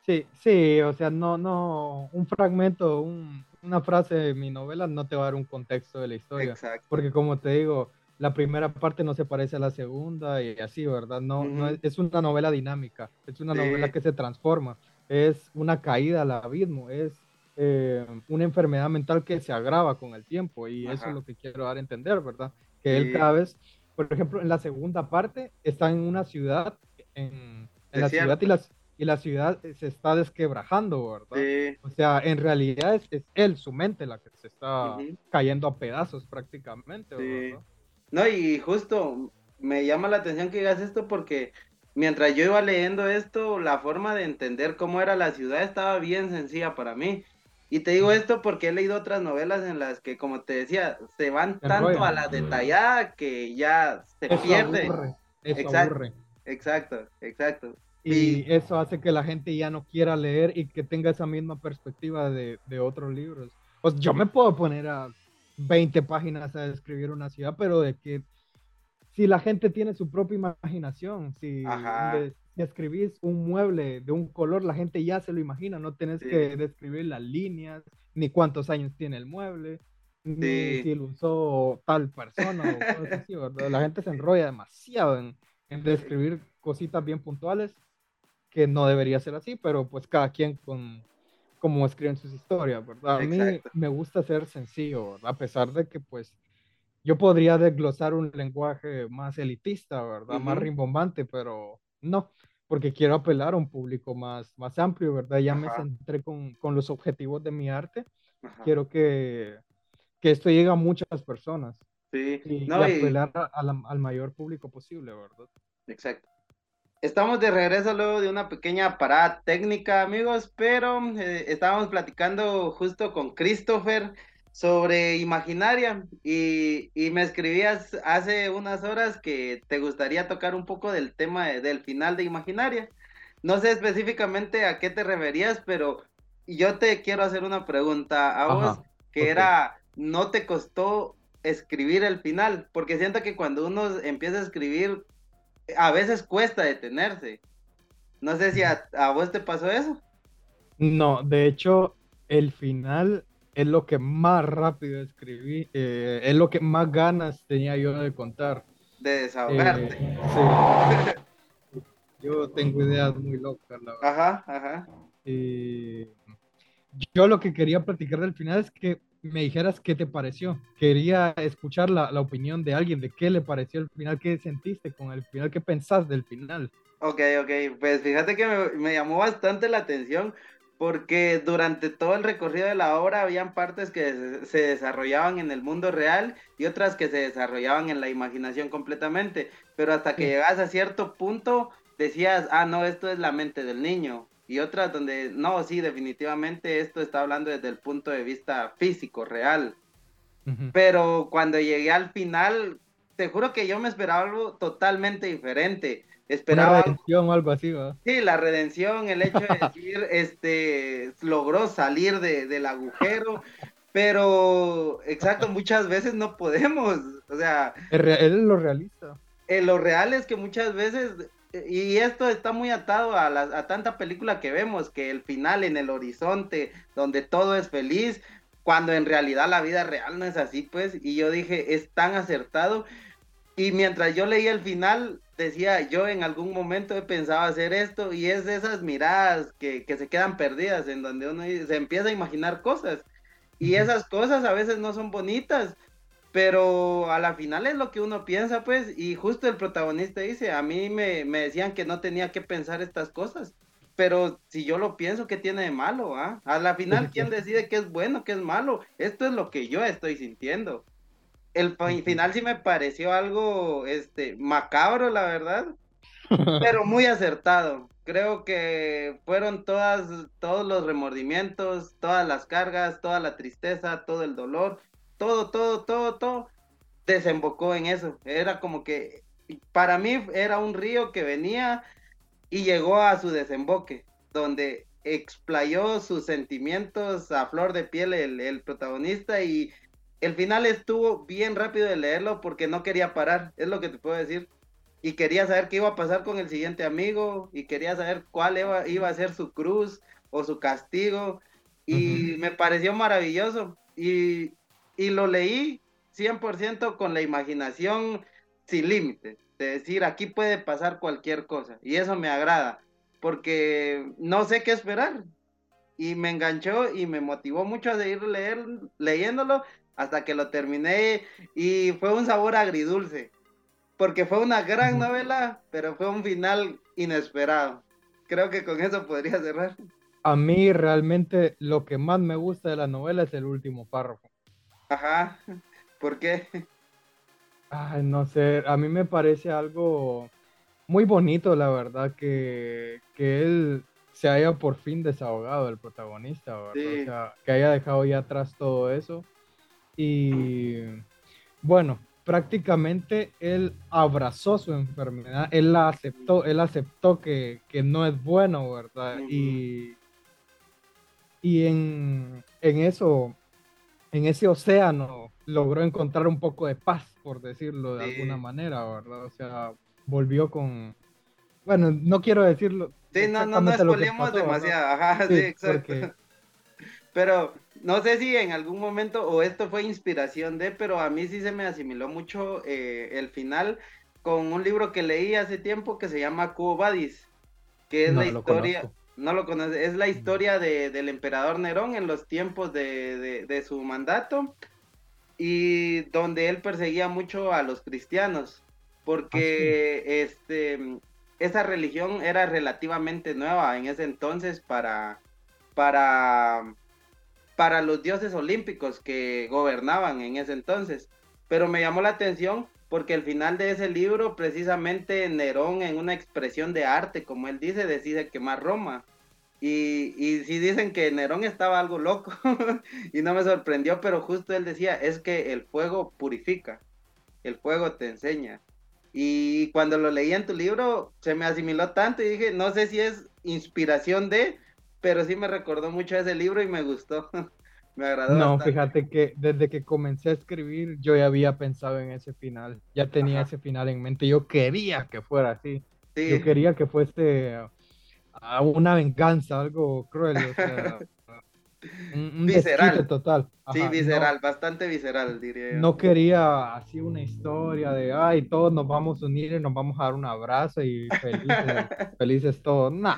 Sí, sí, o sea, no, no, un fragmento, una frase de mi novela no te va a dar un contexto de la historia. Exacto. Porque como te digo, la primera parte no se parece a la segunda y así, ¿verdad? No, no es, una novela dinámica, es una novela que se transforma, es una caída al abismo, es eh, una enfermedad mental que se agrava con el tiempo y eso es lo que quiero dar a entender, ¿verdad? Que él cada vez, por ejemplo, en la segunda parte está en una ciudad, en, la ciudad y, las, y la ciudad se está desquebrajando, ¿verdad? O sea, en realidad es, él, su mente, la que se está cayendo a pedazos prácticamente, ¿verdad? No, y justo me llama la atención que digas esto porque mientras yo iba leyendo esto, la forma de entender cómo era la ciudad estaba bien sencilla para mí. Y te digo esto porque he leído otras novelas en las que, como te decía, se van tanto a la detallada que ya se pierde. exacto, exacto, exacto. Y, eso hace que la gente ya no quiera leer y que tenga esa misma perspectiva de, otros libros. Pues yo me puedo poner a 20 páginas a describir una ciudad, pero de que si la gente tiene su propia imaginación, si, escribís un mueble de un color, la gente ya se lo imagina, no tenés que describir las líneas, ni cuántos años tiene el mueble, ni si lo usó tal persona o cosas así, ¿verdad? La gente se [LAUGHS] enrolla demasiado en, describir cositas bien puntuales, que no debería ser así, pero pues cada quien con como escriben sus historias, ¿verdad? A mí me gusta ser sencillo, A pesar de que pues yo podría desglosar un lenguaje más elitista, ¿verdad? Más rimbombante, pero no, porque quiero apelar a un público más, más amplio, ¿verdad? Ya me centré con, con, los objetivos de mi arte. Quiero que, que, esto llegue a muchas personas. Sí, y, apelar al mayor público posible, ¿verdad? Exacto. Estamos de regreso luego de una pequeña parada técnica, amigos, pero eh, estábamos platicando justo con Christopher sobre Imaginaria y, me escribías hace unas horas que te gustaría tocar un poco del tema del final de Imaginaria. No sé específicamente a qué te referías, pero yo te quiero hacer una pregunta a vos, que era, ¿no te costó escribir el final? Porque siento que cuando uno empieza a escribir, a veces cuesta detenerse. No sé si a, a vos te pasó eso. No, de hecho, el final es lo que más rápido escribí, eh, es lo que más ganas tenía yo de contar. De desahogarte. Eh, [LAUGHS] yo tengo ideas muy locas, la verdad. Ajá, ajá. Yo lo que quería platicar del final es que me dijeras qué te pareció. Quería escuchar la, la, opinión de alguien, de qué le pareció el final, qué sentiste con el final, qué pensás del final. Ok, ok, pues fíjate que me, me llamó bastante la atención porque durante todo el recorrido de la obra habían partes que se desarrollaban en el mundo real y otras que se desarrollaban en la imaginación completamente, pero hasta que llegas a cierto punto decías, ah, no, esto es la mente del niño, y otras donde, no, sí, definitivamente esto está hablando desde el punto de vista físico, real. Pero cuando llegué al final, te juro que yo me esperaba algo totalmente diferente. Esperaba. La redención o algo así, ¿va? Sí, la redención, el hecho de decir, [LAUGHS] este, logró salir del agujero, pero, exacto, muchas veces no podemos, o sea. Él es lo realista. Eh, lo real es que muchas veces y esto está muy atado a, la, a tanta película que vemos, que el final en el horizonte, donde todo es feliz, cuando en realidad la vida real no es así, pues, y yo dije, es tan acertado, y mientras yo leía el final, decía, yo en algún momento he pensado hacer esto, y es de esas miradas que, que se quedan perdidas, en donde uno se empieza a imaginar cosas, y esas cosas a veces no son bonitas, pero a la final es lo que uno piensa, pues, y justo el protagonista dice, a mí me, decían que no tenía que pensar estas cosas, pero si yo lo pienso, ¿qué tiene de malo? Ah? A la final, ¿quién [LAUGHS] decide qué es bueno, qué es malo? Esto es lo que yo estoy sintiendo. El final sí me pareció algo este, macabro, la verdad, pero [LAUGHS] muy acertado. Creo que fueron todas, todos los remordimientos, todas las cargas, toda la tristeza, todo el dolor, todo, todo, todo, todo desembocó en eso. Era como que para mí era un río que venía y llegó a su desemboque, donde explayó sus sentimientos a flor de piel el, protagonista y el final estuvo bien rápido de leerlo porque no quería parar, es lo que te puedo decir. Y quería saber qué iba a pasar con el siguiente amigo y quería saber cuál iba, iba a ser su cruz o su castigo. Y me pareció maravilloso. Y y lo leí 100% con la imaginación sin límites, de decir, aquí puede pasar cualquier cosa, y eso me agrada, porque no sé qué esperar, y me enganchó y me motivó mucho a seguir leer, leyéndolo hasta que lo terminé, y fue un sabor agridulce, porque fue una gran novela, pero fue un final inesperado. Creo que con eso podría cerrar. A mí realmente lo que más me gusta de la novela es el último párrafo. Ajá, ¿por qué? Ay, no sé, a mí me parece algo muy bonito, la verdad, que, él se haya por fin desahogado, el protagonista, ¿verdad? O sea, que haya dejado ya atrás todo eso. Y bueno, prácticamente él abrazó su enfermedad, él la aceptó, él aceptó que, no es bueno, ¿verdad? Y, y en, en eso en ese océano logró encontrar un poco de paz, por decirlo de alguna manera, ¿verdad? O sea, volvió con... Bueno, no quiero decirlo. Sí, no, no, no expoliemos demasiado, ajá, sí, exacto. [LAUGHS] Pero no sé si en algún momento, o esto fue inspiración de, pero a mí sí se me asimiló mucho eh, el final con un libro que leí hace tiempo que se llama Cubo Badis, que es la historia no lo conoce, es la historia de, del emperador Nerón en los tiempos de, su mandato y donde él perseguía mucho a los cristianos porque ah, este esa religión era relativamente nueva en ese entonces para para para los dioses olímpicos que gobernaban en ese entonces pero me llamó la atención porque al final de ese libro, precisamente Nerón, en una expresión de arte, como él dice, decide quemar Roma. Y, y si dicen que Nerón estaba algo loco, [LAUGHS] y no me sorprendió, pero justo él decía, es que el fuego purifica, el fuego te enseña. Y cuando lo leí en tu libro, se me asimiló tanto y dije, no sé si es inspiración de, pero sí me recordó mucho ese libro y me gustó. [LAUGHS] Me agradó. No, fíjate que desde que comencé a escribir yo ya había pensado en ese final, ya tenía ese final en mente, yo quería que fuera así, yo quería que fuese una venganza, algo cruel, [LAUGHS] Un, visceral. total. sí, visceral, bastante visceral, diría yo. No quería así una historia de, ay, todos nos vamos a unir y nos vamos a dar un abrazo y felices, [LAUGHS] felices todos. Nah.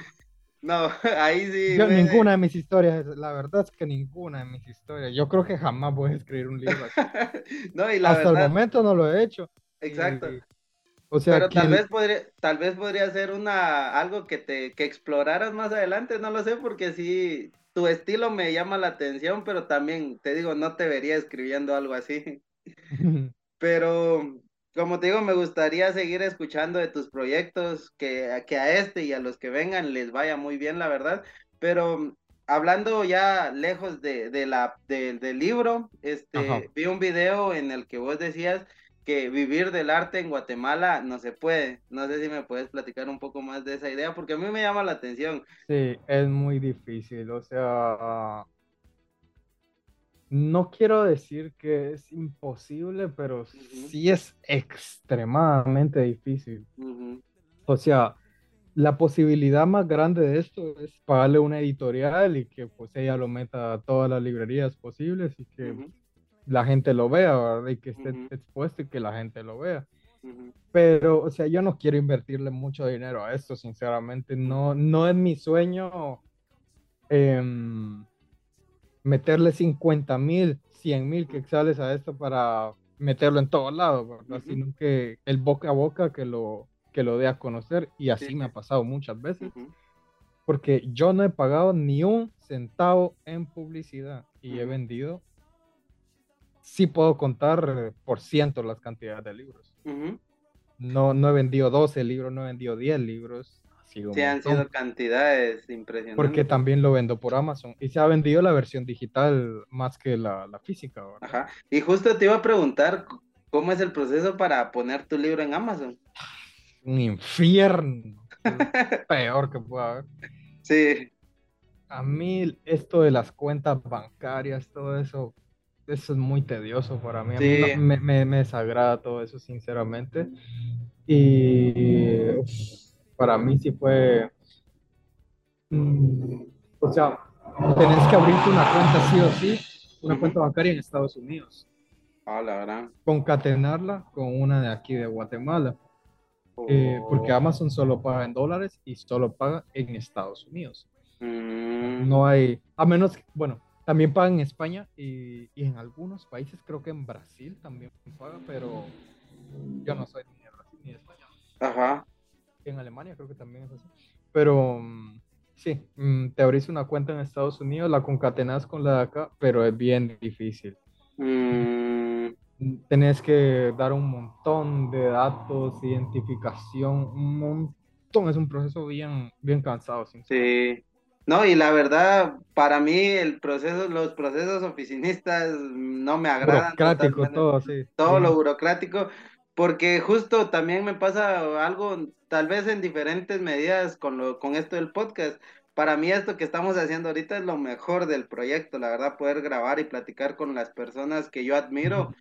No, [LAUGHS] ahí sí. Yo, ninguna de mis historias, la verdad es que ninguna de mis historias. Yo creo que jamás voy a escribir un libro así. [LAUGHS] no, y la Hasta el momento no lo he hecho. Exacto. o sea, Pero tal vez podría, tal vez podría ser una algo que te que exploraras más adelante, no lo sé, porque sí, tu estilo me llama la atención, pero también te digo, no te vería escribiendo algo así. [LAUGHS] pero como te digo, me gustaría seguir escuchando de tus proyectos, que, que a este y a los que vengan les vaya muy bien, la verdad. Pero hablando ya lejos de, de la, del libro, este, vi un video en el que vos decías que vivir del arte en Guatemala no se puede. No sé si me puedes platicar un poco más de esa idea, porque a mí me llama la atención. Sí, es muy difícil. O sea, no quiero decir que es imposible, pero sí es extremadamente difícil. O sea, la posibilidad más grande de esto es pagarle una editorial y que pues ella lo meta a todas las librerías posibles y que la gente lo vea, ¿verdad? Y que esté expuesto y que la gente lo vea. Pero, o sea, yo no quiero invertirle mucho dinero a esto, sinceramente. No, no es mi sueño. Eh, meterle 50 mil, 100 mil quetzales a esto para meterlo en todos lados, Sino que el boca a boca que lo, que lo dé a conocer y así me ha pasado muchas veces. Porque yo no he pagado ni un centavo en publicidad y he vendido, sí puedo contar por ciento las cantidades de libros. no, no he vendido 12 libros, no he vendido 10 libros, Sí, han sido cantidades impresionantes. Porque también lo vendo por Amazon y se ha vendido la versión digital más que la, física. Ajá. Y justo te iba a preguntar cómo es el proceso para poner tu libro en Amazon. Un infierno. [LAUGHS] peor que pueda haber. Sí. A mí esto de las cuentas bancarias, todo eso, eso es muy tedioso para mí. A mí me, me, me desagrada todo eso, sinceramente. Y para mí sí fue, mm, o sea, tenés que abrirte una cuenta sí o sí, una cuenta bancaria en Estados Unidos. Ah, la verdad. Concatenarla con una de aquí de Guatemala. Eh, porque oh. Amazon solo paga en dólares y solo paga en Estados Unidos. Mm. No hay, a menos, bueno, también paga en España y, y, en algunos países, creo que en Brasil también paga, pero yo no soy ni de Brasil ni de España. Ajá en Alemania creo que también es así. Pero mm, sí, mm, te abrís una cuenta en Estados Unidos, la concatenas con la de acá, pero es bien difícil. Mm. Tenés que dar un montón de datos, identificación, un montón. Es un proceso bien, bien cansado. Sí. No, y la verdad, para mí el proceso, los procesos oficinistas no me agradan. Burocrático, todo, sí. Todo lo burocrático, porque justo también me pasa algo, tal vez en diferentes medidas con, lo, con esto del podcast. Para mí esto que estamos haciendo ahorita es lo mejor del proyecto, la verdad, poder grabar y platicar con las personas que yo admiro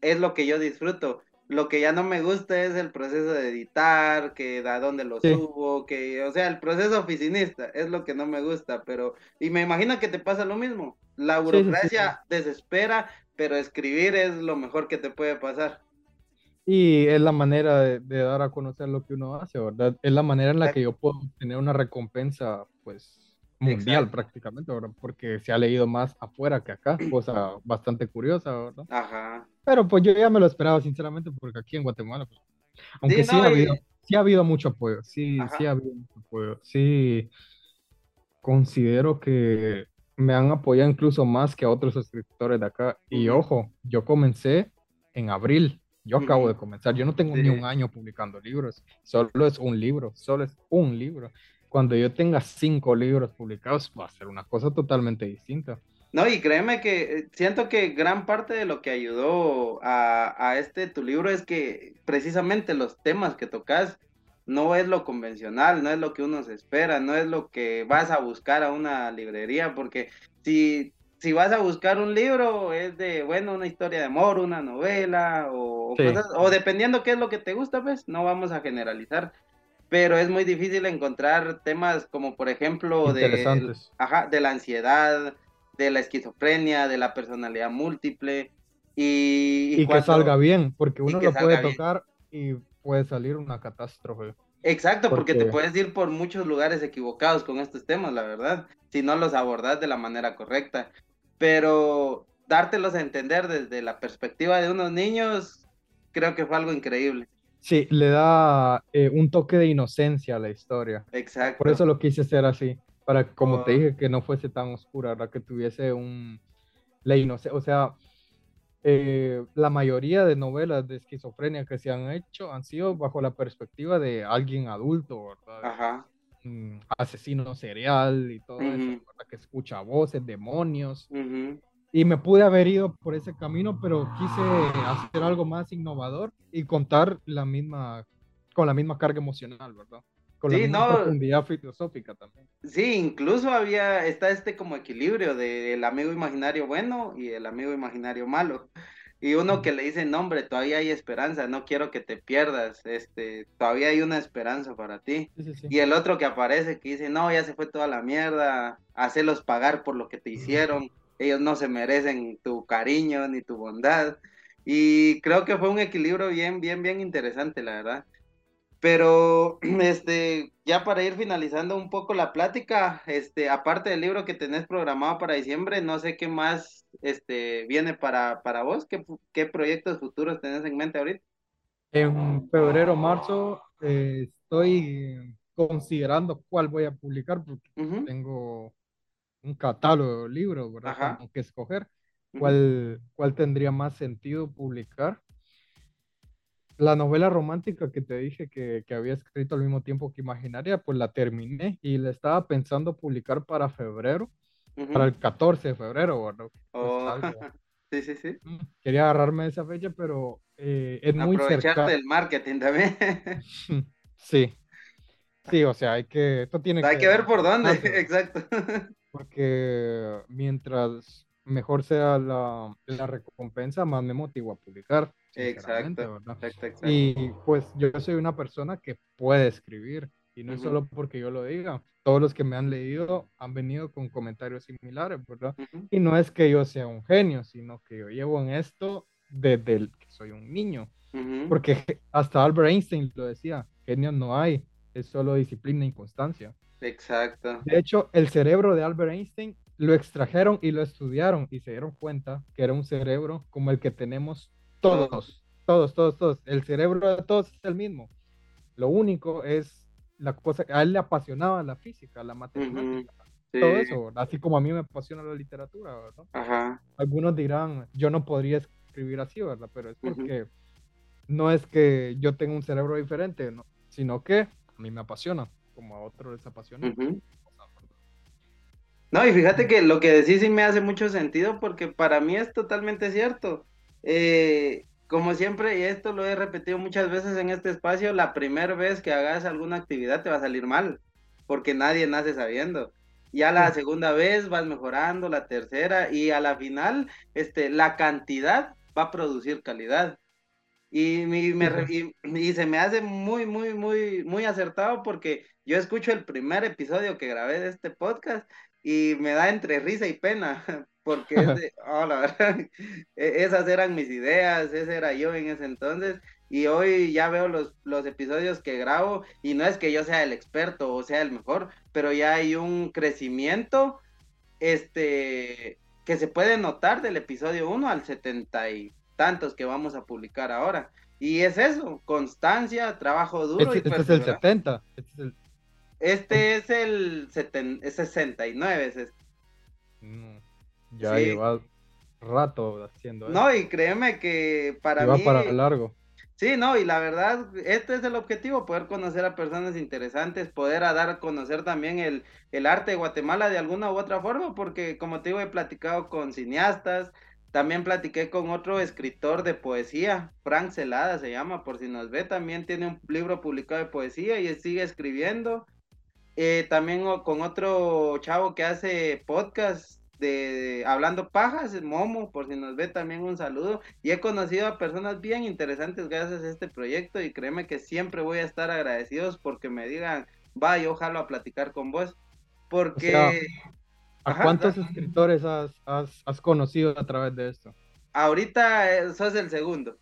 es lo que yo disfruto. Lo que ya no me gusta es el proceso de editar, que a dónde lo subo, que, o sea, el proceso oficinista es lo que no me gusta, pero, y me imagino que te pasa lo mismo. La burocracia desespera, pero escribir es lo mejor que te puede pasar. Y es la manera de, dar a conocer lo que uno hace, ¿verdad? Es la manera en la que yo puedo tener una recompensa, pues, mundial prácticamente, ¿verdad? Porque se ha leído más afuera que acá, cosa bastante curiosa, ¿verdad? Ajá. Pero pues yo ya me lo esperaba, sinceramente, porque aquí en Guatemala, pues, aunque sí, ha habido, sí ha habido mucho apoyo, sí, sí ha habido mucho apoyo, sí considero que me han apoyado incluso más que a otros escritores de acá. Y ojo, yo comencé en abril yo acabo de comenzar, yo no tengo ni un año publicando libros, solo es un libro, solo es un libro. Cuando yo tenga cinco libros publicados va a ser una cosa totalmente distinta. No, y créeme que eh, siento que gran parte de lo que ayudó a, a este tu libro es que precisamente los temas que tocas no es lo convencional, no es lo que uno se espera, no es lo que vas a buscar a una librería, porque si si vas a buscar un libro, es de, bueno, una historia de amor, una novela, o, o dependiendo qué es lo que te gusta, pues, no vamos a generalizar. Pero es muy difícil encontrar temas como, por ejemplo, de, ajá, de la ansiedad, de la esquizofrenia, de la personalidad múltiple. Y, y, que salga bien, porque uno lo puede tocar y puede salir una catástrofe. Exacto, porque... te puedes ir por muchos lugares equivocados con estos temas, la verdad, si no los abordas de la manera correcta. Pero dártelos a entender desde la perspectiva de unos niños, creo que fue algo increíble. Sí, le da eh, un toque de inocencia a la historia. Exacto. Por eso lo quise hacer así, para, como te oh. dije, que no fuese tan oscura, ¿verdad? que tuviese un... La inocencia, o sea, eh, la mayoría de novelas de esquizofrenia que se han hecho han sido bajo la perspectiva de alguien adulto, ¿verdad? Ajá. Asesino serial y todo eso, que escucha voces, demonios. Y me pude haber ido por ese camino, pero quise hacer algo más innovador y contar la misma, con la misma carga emocional, ¿verdad? Con la misma profundidad filosófica también. Sí, incluso había, está este como equilibrio del amigo imaginario bueno y el amigo imaginario malo. Y uno que le dice, no hombre, todavía hay esperanza, no quiero que te pierdas, este, todavía hay una esperanza para ti. Y el otro que aparece que dice, no, ya se fue toda la mierda, hacelos pagar por lo que te hicieron, ellos no se merecen tu cariño ni tu bondad. Y creo que fue un equilibrio bien, bien, bien interesante, la verdad. Pero, [CLEARS THROAT] este, ya para ir finalizando un poco la plática, este, aparte del libro que tenés programado para diciembre, no sé qué más, este, viene para, para vos, ¿Qué, qué proyectos futuros tenés en mente ahorita. En febrero, marzo, eh, estoy considerando cuál voy a publicar, porque tengo un catálogo de libros, ¿verdad? Que escoger. Cuál, cuál tendría más sentido publicar la novela romántica que te dije que, había escrito al mismo tiempo que Imaginaria, pues la terminé y la estaba pensando publicar para febrero, para el 14 de febrero, ¿verdad? Pues, oh, [LAUGHS] sí, sí, sí. Quería agarrarme esa fecha, pero eh, es muy del marketing también. [LAUGHS] sí. Sí, o sea, hay que, esto tiene hay que... ver por dónde, [LAUGHS] exacto. Porque mientras mejor sea la, la recompensa, más me motivo a publicar. Exacto, Y pues yo soy una persona que puede escribir y no es solo porque yo lo diga. Todos los que me han leído han venido con comentarios similares, ¿verdad? Y no es que yo sea un genio, sino que yo llevo en esto desde el que soy un niño. Porque hasta Albert Einstein lo decía, genios no hay, es solo disciplina y constancia. Exacto. De hecho, el cerebro de Albert Einstein lo extrajeron y lo estudiaron y se dieron cuenta que era un cerebro como el que tenemos todos, todos, todos, todos. El cerebro de todos es el mismo. Lo único es la cosa, a él le apasionaba la física, la matemática, todo eso, así como a mí me apasiona la literatura, ¿verdad? Ajá. Algunos dirán, yo no podría escribir así, ¿verdad? Pero es porque no es que yo tenga un cerebro diferente, ¿no? sino que a mí me apasiona, como a otros les apasiona. No, y fíjate que lo que decís sí me hace mucho sentido porque para mí es totalmente cierto. Eh, como siempre, y esto lo he repetido muchas veces en este espacio, la primera vez que hagas alguna actividad te va a salir mal, porque nadie nace sabiendo. Ya la segunda vez vas mejorando, la tercera, y a la final, este, la cantidad va a producir calidad. Y, y, se me hace muy, muy, muy, muy acertado porque yo escucho el primer episodio que grabé de este podcast y me da entre risa y pena, [LAUGHS] porque es de, oh, la [LAUGHS] verdad, e-, esas eran mis ideas, ese era yo en ese entonces, y hoy ya veo los, los episodios que grabo, y no es que yo sea el experto o sea el mejor, pero ya hay un crecimiento, este, que se puede notar del episodio 1 al setenta y tantos que vamos a publicar ahora. Y es eso, constancia, trabajo duro. Este, este es el 70. Este es el, este es el 69. Es este. Ya lleva rato haciendo eso. No, y créeme que para mí. Va para largo. Sí, no, y la verdad, este es el objetivo, poder conocer a personas interesantes, poder dar a conocer también el, el arte de Guatemala de alguna u otra forma, porque como te digo, he platicado con cineastas, también platiqué con otro escritor de poesía, Frank Celada se llama, por si nos ve, también tiene un libro publicado de poesía y sigue escribiendo. Eh, también con otro chavo que hace podcast de Hablando Pajas, Momo, por si nos ve también un saludo. Y he conocido a personas bien interesantes gracias a este proyecto y créeme que siempre voy a estar agradecidos porque me digan, va, yo ojalá a platicar con vos. Porque ¿A cuántos escritores has, has, conocido a través de esto? Ahorita eh, sos el segundo.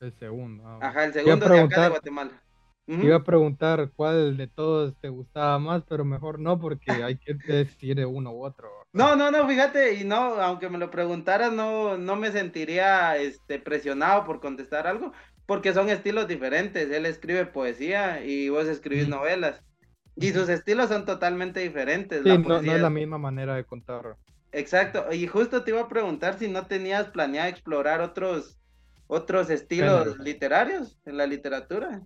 El segundo. Ah, Ajá, el segundo de acá de Guatemala. Iba a preguntar cuál de todos te gustaba más, pero mejor no, porque [LAUGHS] hay que decir de uno u otro. No, no, no, fíjate, y no, aunque me lo preguntaras, no, no me sentiría este, presionado por contestar algo, porque son estilos diferentes. Él escribe poesía y vos escribís novelas. Y sus estilos son totalmente diferentes. Sí, no, es la misma manera de contar. Exacto, y justo te iba a preguntar si no tenías planeado explorar otros, otros estilos literarios en la literatura.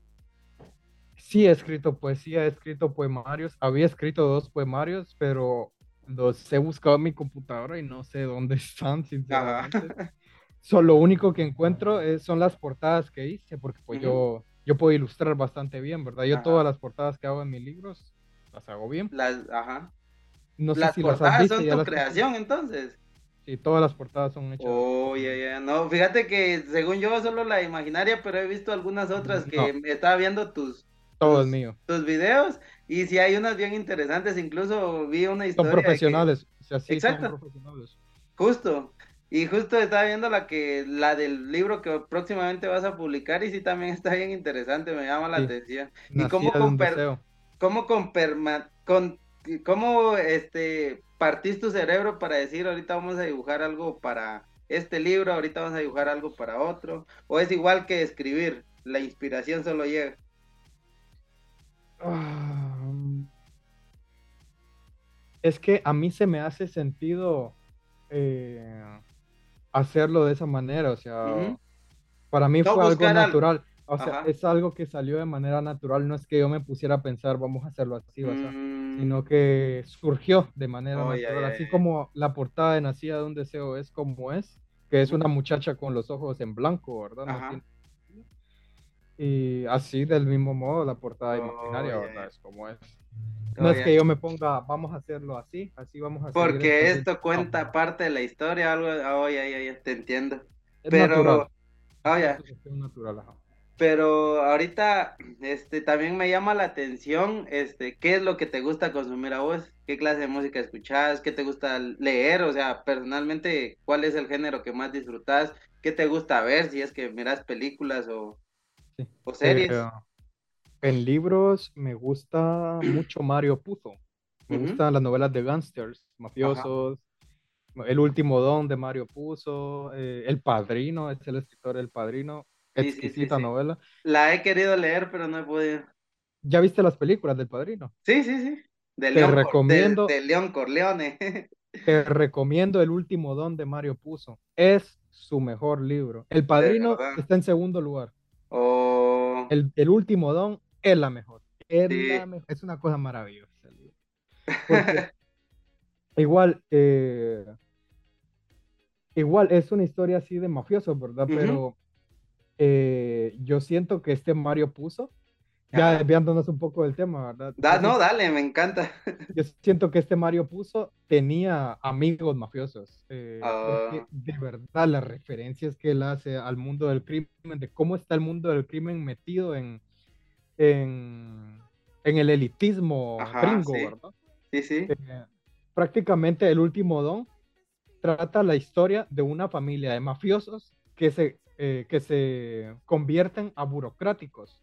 Sí, he escrito poesía, he escrito poemarios. Había escrito dos poemarios, pero los he buscado en mi computadora y no sé dónde [LAUGHS] están, sinceramente. Solo lo único que encuentro es, son las portadas que hice, porque pues yo yo puedo ilustrar bastante bien, ¿verdad? Yo todas las portadas que hago en mis libros las hago bien. Las, ajá. No sé las si portadas las son tu creación, entonces. Sí, todas las portadas son hechas. Oh, ya, ya. No, fíjate que según yo solo la imaginaria, pero he visto algunas otras que estaba viendo tus. Todo es mío. Tus videos. Y si hay unas bien interesantes, incluso vi una historia. Son profesionales. Exacto. Son profesionales. Justo. Y justo estaba viendo la que la del libro que próximamente vas a publicar y sí también está bien interesante, me llama la atención. Y cómo con, cómo con, con cómo este partís tu cerebro para decir ahorita vamos a dibujar algo para este libro, ahorita vamos a dibujar algo para otro, o es igual que escribir, la inspiración solo llega. Ah, es que a mí se me hace sentido eh, hacerlo de esa manera, o sea, para mí fue algo natural. O sea, es algo que salió de manera natural, no es que yo me pusiera a pensar, vamos a hacerlo así, mm. sino que surgió de manera oh, natural, así como la portada de Nacida de un deseo es como es, que es una muchacha con los ojos en blanco, ¿verdad? Y así del mismo modo la portada oh, imaginaria, ¿verdad? Es como es. No es que yo me ponga, vamos a hacerlo así, así vamos a hacerlo. Porque esto cuenta parte de la historia, algo, oh, ya, ya, ya, te entiendo. Pero, oh, ya. Pero ahorita, este, también me llama la atención, este, ¿qué es lo que te gusta consumir a vos? ¿Qué clase de música escuchás? ¿Qué te gusta leer? O sea, personalmente, ¿cuál es el género que más disfrutas? ¿Qué te gusta ver? Si es que miras películas o, o series. Eh, en libros me gusta mucho Mario Puzo. Me gustan las novelas de gangsters, mafiosos. El último don de Mario Puzo. Eh, el Padrino, es el escritor El Padrino. Exquisita novela. La he querido leer, pero no he podido. ¿Ya viste las películas del Padrino? Sí, sí, sí. De te recomiendo. De, León Corleone. [LAUGHS] te recomiendo El último don de Mario Puzo. Es su mejor libro. El Padrino está en segundo lugar. Oh. El, el último don es la mejor. Es, una cosa maravillosa. [LAUGHS] igual, eh, igual es una historia así de mafioso, ¿verdad? Pero eh, yo siento que este Mario puso, ya desviándonos un poco del tema, ¿verdad? no, dale, me encanta. [LAUGHS] Yo siento que este Mario puso tenía amigos mafiosos. Eh, ah. de verdad, las referencias que él hace al mundo del crimen, de cómo está el mundo del crimen metido en, en, el elitismo gringo, ¿verdad? Sí, sí. Eh, prácticamente el último don trata la historia de una familia de mafiosos que se, eh, que se convierten a burocráticos.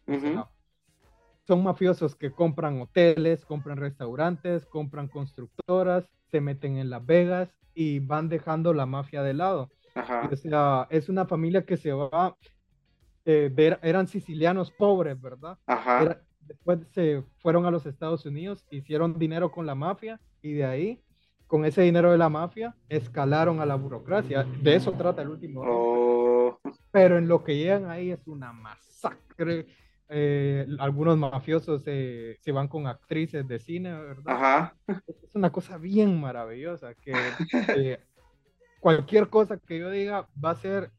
Son mafiosos que compran hoteles, compran restaurantes, compran constructoras, se meten en Las Vegas y van dejando la mafia de lado. O sea, es una familia que se va eh, eran sicilianos pobres, ¿verdad? Ajá. después se fueron a los Estados Unidos, hicieron dinero con la mafia y de ahí, con ese dinero de la mafia, escalaron a la burocracia. De eso trata el último. Oh. Pero en lo que llegan ahí es una masacre. Eh, algunos mafiosos se van con actrices de cine, ¿verdad? Ajá. Es una cosa bien maravillosa que [LAUGHS] cualquier cosa que yo diga va a ser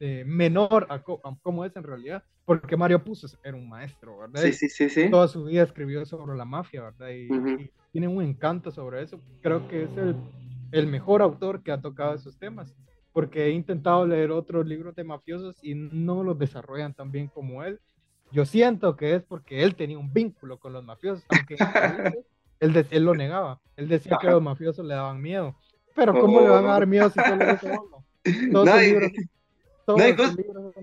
eh, menor a, como es en realidad, porque Mario Puzo era un maestro, ¿verdad? Sí, sí, sí, sí. Toda su vida escribió sobre la mafia, ¿verdad? Y, tiene un encanto sobre eso. Creo que es el, el, mejor autor que ha tocado esos temas, porque he intentado leer otros libros de mafiosos y no los desarrollan tan bien como él. Yo siento que es porque él tenía un vínculo con los mafiosos, aunque [LAUGHS] Él, él lo negaba. Él decía que los mafiosos le daban miedo. Pero ¿cómo le van a dar oh. miedo si solo uno? [LAUGHS] Todos no, libros, [LAUGHS] todos no, libros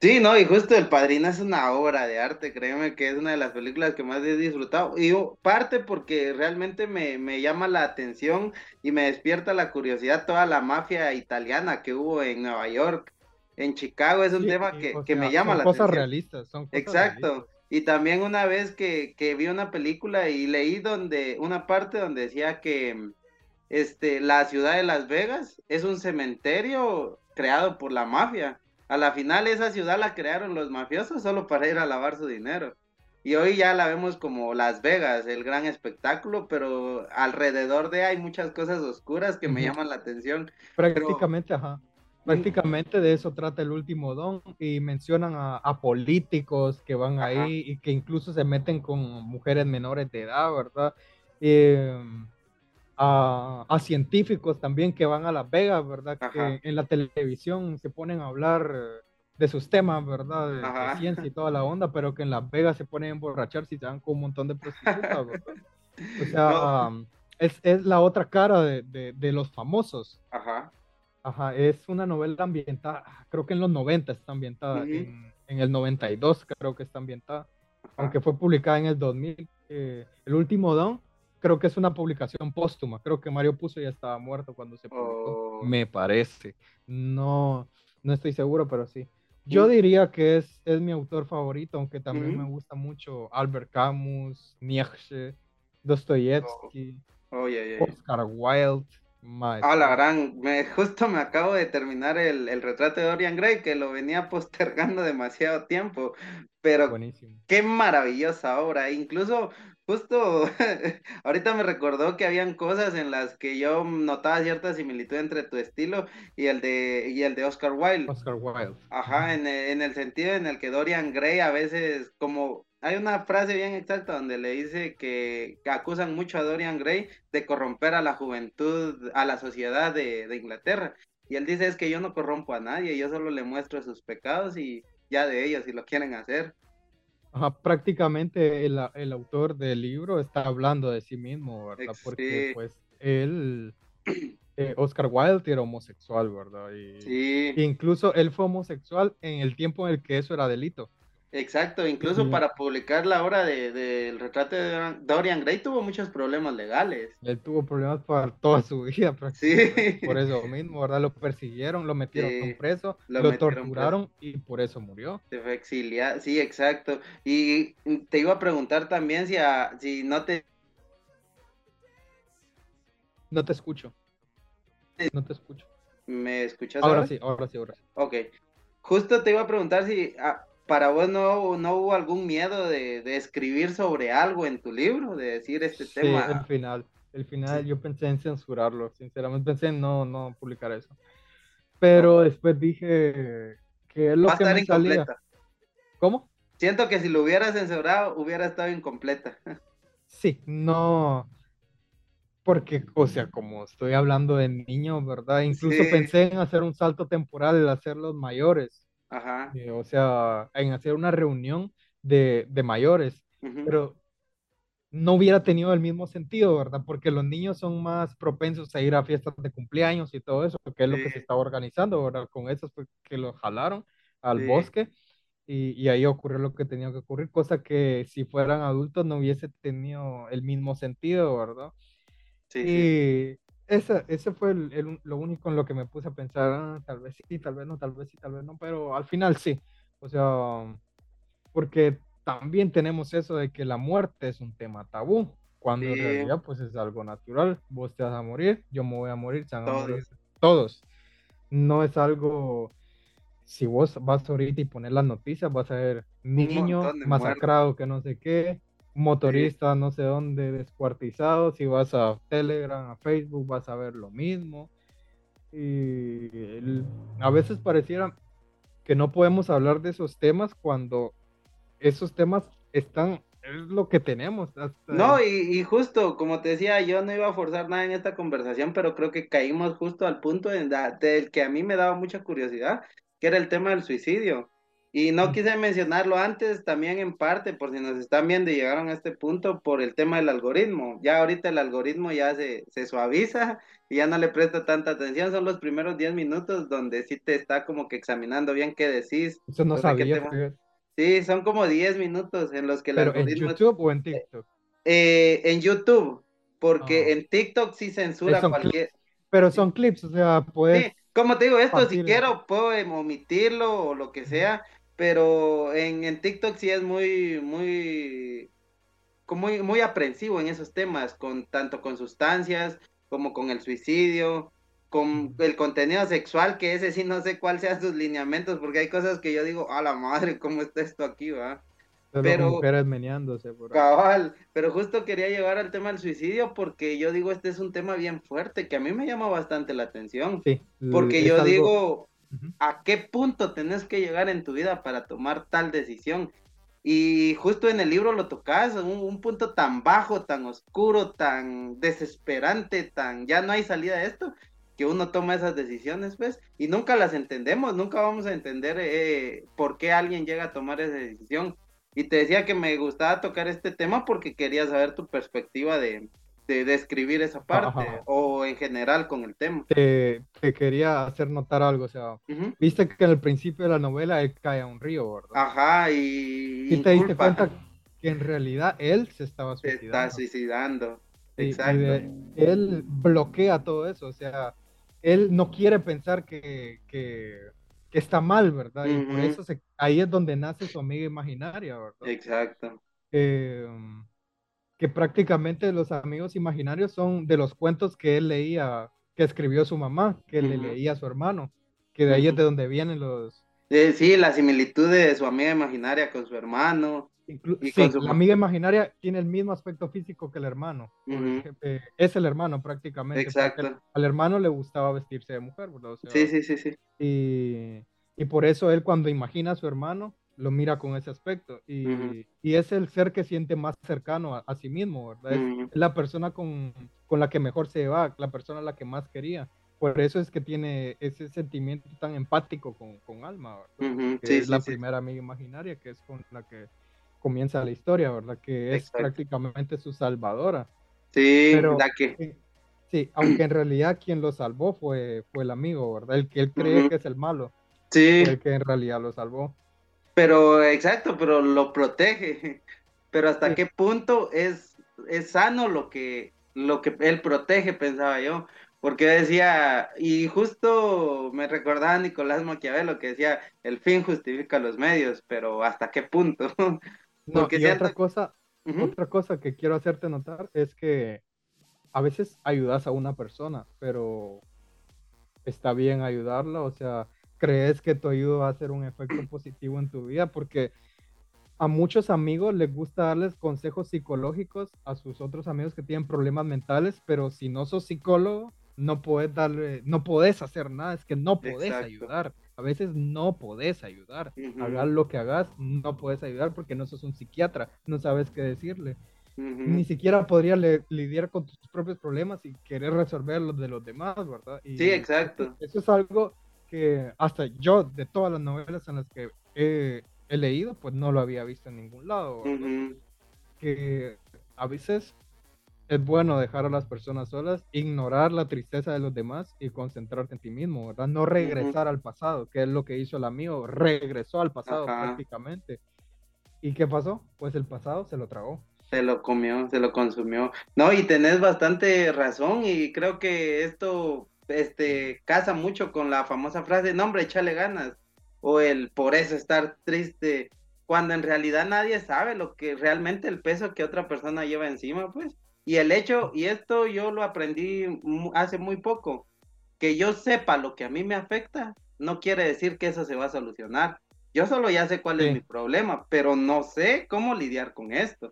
Sí, no, y justo El Padrino es una obra de arte, créeme que es una de las películas que más he disfrutado. Y parte porque realmente me, me, llama la atención y me despierta la curiosidad toda la mafia italiana que hubo en Nueva York, en Chicago, es un tema que, que me llama la atención. Son cosas realistas, son cosas Exacto. Y también una vez que, que vi una película y leí donde, una parte donde decía que este, la ciudad de Las Vegas es un cementerio creado por la mafia a la final esa ciudad la crearon los mafiosos solo para ir a lavar su dinero. Y hoy ya la vemos como Las Vegas, el gran espectáculo, pero alrededor de hay muchas cosas oscuras que me llaman la atención. Prácticamente, ajá. Prácticamente de eso trata el último don y mencionan a, políticos que van ahí y que incluso se meten con mujeres menores de edad, ¿verdad? Eh, a, científicos también que van a Las Vegas, ¿verdad? Que en la televisión se ponen a hablar de sus temas, ¿verdad? De, ciencia y toda la onda, pero que en Las Vegas se ponen a emborrachar si se dan con un montón de prostitutas, ¿verdad? O [LAUGHS] sea, es, es, la otra cara de, de, los famosos. Ajá. Ajá, es una novela ambientada, creo que en los 90 está ambientada, en, en, el 92 creo que está ambientada, aunque fue publicada en el 2000. Eh, el último Don creo que es una publicación póstuma. Creo que Mario Puzo ya estaba muerto cuando se publicó. Oh. Me parece. No, no estoy seguro, pero sí. Yo diría que es, es mi autor favorito, aunque también me gusta mucho Albert Camus, Nietzsche, Dostoyevsky, oh. Oscar Wilde. Ah, la gran, me, justo me acabo de terminar el, el, retrato de Dorian Gray, que lo venía postergando demasiado tiempo, pero qué maravillosa obra, incluso Justo [LAUGHS] ahorita me recordó que habían cosas en las que yo notaba cierta similitud entre tu estilo y el de y el de Oscar Wilde. Oscar Wilde. Ajá, en, en el sentido en el que Dorian Gray a veces como hay una frase bien exacta donde le dice que, acusan mucho a Dorian Gray de corromper a la juventud, a la sociedad de, de Inglaterra. Y él dice es que yo no corrompo a nadie, yo solo le muestro sus pecados y ya de ellos si lo quieren hacer prácticamente el, el, autor del libro está hablando de sí mismo, ¿verdad? Porque pues él, [CLEARS THROAT] eh, Oscar Wilde era homosexual, ¿verdad? Y, sí. Incluso él fue homosexual en el tiempo en el que eso era delito. Exacto, incluso para publicar la obra del de, retrato de Dorian Gray tuvo muchos problemas legales. Él tuvo problemas para toda su [LAUGHS] vida, sí. por eso mismo, ¿verdad? Lo persiguieron, lo metieron preso, lo, torturaron y por eso murió. Se fue exiliado, sí, exacto. Y te iba a preguntar también si, si no te... No te escucho. No te escucho. ¿Me escuchas ahora? Ahora sí, ahora sí, ahora sí. Ok. Justo te iba a preguntar si para vos no, no hubo algún miedo de, escribir sobre algo en tu libro, de decir este tema. Sí, el final. El final yo pensé en censurarlo, sinceramente pensé en no, no publicar eso. Pero después dije que es lo que me salía. ¿Cómo? Siento que si lo hubiera censurado hubiera estado incompleta. Sí, no. Porque, o sea, como estoy hablando de niños, ¿verdad? Incluso pensé en hacer un salto temporal, hacerlos mayores Ajá. Eh, o sea, en hacer una reunión de, de mayores, pero no hubiera tenido el mismo sentido, ¿verdad? Porque los niños son más propensos a ir a fiestas de cumpleaños y todo eso, que es lo que se estaba organizando, ¿verdad? Con esos que los jalaron al bosque y, y, ahí ocurrió lo que tenía que ocurrir, cosa que si fueran adultos no hubiese tenido el mismo sentido, ¿verdad? Sí, y, ese, ese fue el, lo único en lo que me puse a pensar, ah, tal vez sí, tal vez no, tal vez sí, tal vez no, pero al final sí. O sea, porque también tenemos eso de que la muerte es un tema tabú, cuando en realidad pues es algo natural. Vos te vas a morir, yo me voy a morir, se van a morir todos. No es algo, si vos vas ahorita y pones las noticias, vas a ver niño masacrado que no sé qué, motorista no sé dónde descuartizado, si vas a Telegram, a Facebook, vas a ver lo mismo. Y a veces pareciera que no podemos hablar de esos temas cuando esos temas están, es lo que tenemos. No, y, justo, como te decía, yo no iba a forzar nada en esta conversación, pero creo que caímos justo al punto del que a mí me daba mucha curiosidad, que era el tema del suicidio. Y no quise mencionarlo antes, también en parte, por si nos están viendo y llegaron a este punto, por el tema del algoritmo. Ya ahorita el algoritmo ya se, se suaviza y ya no le presta tanta atención. Son los primeros 10 minutos donde sí te está como que examinando bien qué decís. Eso no sabía. Sí, son como 10 minutos en los que el ¿Pero en YouTube o en TikTok? Eh, en YouTube, porque ah. en TikTok sí censura cualquier... Pero son clips, o sea, puedes... Sí, como te digo, esto si quiero puedo omitirlo o lo que sea, pero en, en TikTok sí es muy, muy, muy, muy aprensivo en esos temas, con tanto con sustancias como con el suicidio, con el contenido sexual, que ese sí no sé cuál sean sus lineamientos, porque hay cosas que yo digo, a la madre, ¿cómo está esto aquí, va? Pero, mujeres meneándose por Cabal, pero justo quería llegar al tema del suicidio porque yo digo, este es un tema bien fuerte que a mí me llama bastante la atención. Sí, porque yo digo, ¿A qué punto tenés que llegar en tu vida para tomar tal decisión? Y justo en el libro lo tocas, un, punto tan bajo, tan oscuro, tan desesperante, tan ya no hay salida de esto, que uno toma esas decisiones, pues, y nunca las entendemos, nunca vamos a entender eh, por qué alguien llega a tomar esa decisión. Y te decía que me gustaba tocar este tema porque quería saber tu perspectiva de, de describir esa parte o en general con el tema. Te, quería hacer notar algo, o sea, viste que en el principio de la novela él cae a un río, ¿verdad? Ajá, y... Y te diste cuenta que en realidad él se estaba suicidando. Se está suicidando, exacto. él bloquea todo eso, o sea, él no quiere pensar que, que, que está mal, ¿verdad? Y por eso ahí es donde nace su amiga imaginaria, ¿verdad? Exacto. Eh, que prácticamente los amigos imaginarios son de los cuentos que él leía, que escribió su mamá, que le leía a su hermano, que de ahí es de donde vienen los... sí, la similitud de su amiga imaginaria con su hermano. sí, la amiga imaginaria tiene el mismo aspecto físico que el hermano. Eh, es el hermano prácticamente. Exacto. Al hermano le gustaba vestirse de mujer, ¿verdad? sí, sí, sí, sí. Y, y por eso él cuando imagina a su hermano, lo mira con ese aspecto y, y, es el ser que siente más cercano a, sí mismo, ¿verdad? Es la persona con, con, la que mejor se va, la persona a la que más quería. Por eso es que tiene ese sentimiento tan empático con, con Alma, ¿verdad? que es la primera amiga imaginaria, que es con la que comienza la historia, ¿verdad? Que es prácticamente su salvadora. Sí, Pero, la que... Sí, aunque en realidad quien lo salvó fue, fue el amigo, ¿verdad? El que él cree que es el malo. Sí. El que en realidad lo salvó. Pero, exacto, pero lo protege. [LAUGHS] Pero hasta qué punto es, es sano lo que, lo que él protege, pensaba yo. Porque decía, y justo me recordaba Nicolás Maquiavelo que decía, el fin justifica los medios, pero ¿hasta qué punto? [LAUGHS] Porque y otra cosa, otra cosa que quiero hacerte notar es que a veces ayudas a una persona, pero está bien ayudarla, o sea, crees que tu ayuda va a hacer un efecto [CLEARS THROAT] positivo en tu vida, porque a muchos amigos les gusta darles consejos psicológicos a sus otros amigos que tienen problemas mentales, pero si no sos psicólogo, no puedes darle, no puedes hacer nada, es que no puedes ayudar. A veces no puedes ayudar. Hagas lo que hagas, no puedes ayudar porque no sos un psiquiatra, no sabes qué decirle. Ni siquiera podría lidiar con tus propios problemas y querer resolver los de los demás, ¿verdad? sí, exacto. Eso es algo que hasta yo, de todas las novelas en las que he, leído, pues no lo había visto en ningún lado. Que a veces es bueno dejar a las personas solas, ignorar la tristeza de los demás y concentrarte en ti mismo, ¿verdad? No regresar al pasado, que es lo que hizo el amigo, regresó al pasado prácticamente. ¿Y qué pasó? Pues el pasado se lo tragó. Se lo comió, se lo consumió. No, y tenés bastante razón y creo que esto este, casa mucho con la famosa frase, no hombre, échale ganas, o el por eso estar triste, cuando en realidad nadie sabe lo que realmente el peso que otra persona lleva encima, pues. Y el hecho, y esto yo lo aprendí hace muy poco, que yo sepa lo que a mí me afecta, no quiere decir que eso se va a solucionar. Yo solo ya sé cuál es mi problema, pero no sé cómo lidiar con esto.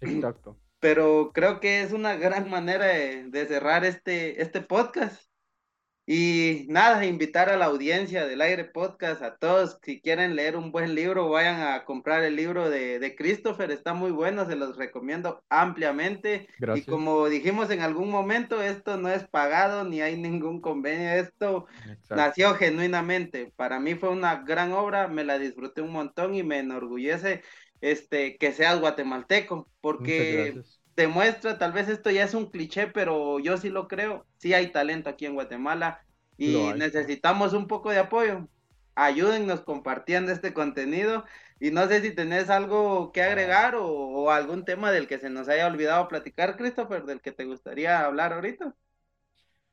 Exacto pero creo que es una gran manera de, cerrar este, este podcast. Y nada, invitar a la audiencia del Aire Podcast, a todos, si quieren leer un buen libro, vayan a comprar el libro de, de Christopher, está muy bueno, se los recomiendo ampliamente. Y como dijimos en algún momento, esto no es pagado ni hay ningún convenio, esto nació genuinamente. Para mí fue una gran obra, me la disfruté un montón y me enorgullece este, que seas guatemalteco, porque demuestra, tal vez esto ya es un cliché, pero yo sí lo creo, sí hay talento aquí en Guatemala y necesitamos un poco de apoyo. Ayúdennos compartiendo este contenido y no sé si tenés algo que agregar o, algún tema del que se nos haya olvidado platicar, Christopher, del que te gustaría hablar ahorita.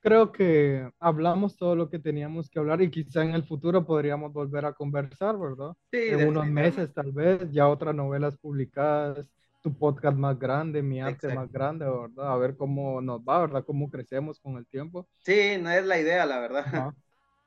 Creo que hablamos todo lo que teníamos que hablar y quizá en el futuro podríamos volver a conversar, ¿verdad? Sí, en unos meses tal vez, ya otras novelas publicadas, tu podcast más grande, mi arte más grande, ¿verdad? A ver cómo nos va, ¿verdad? Cómo crecemos con el tiempo. Sí, no es la idea, la verdad.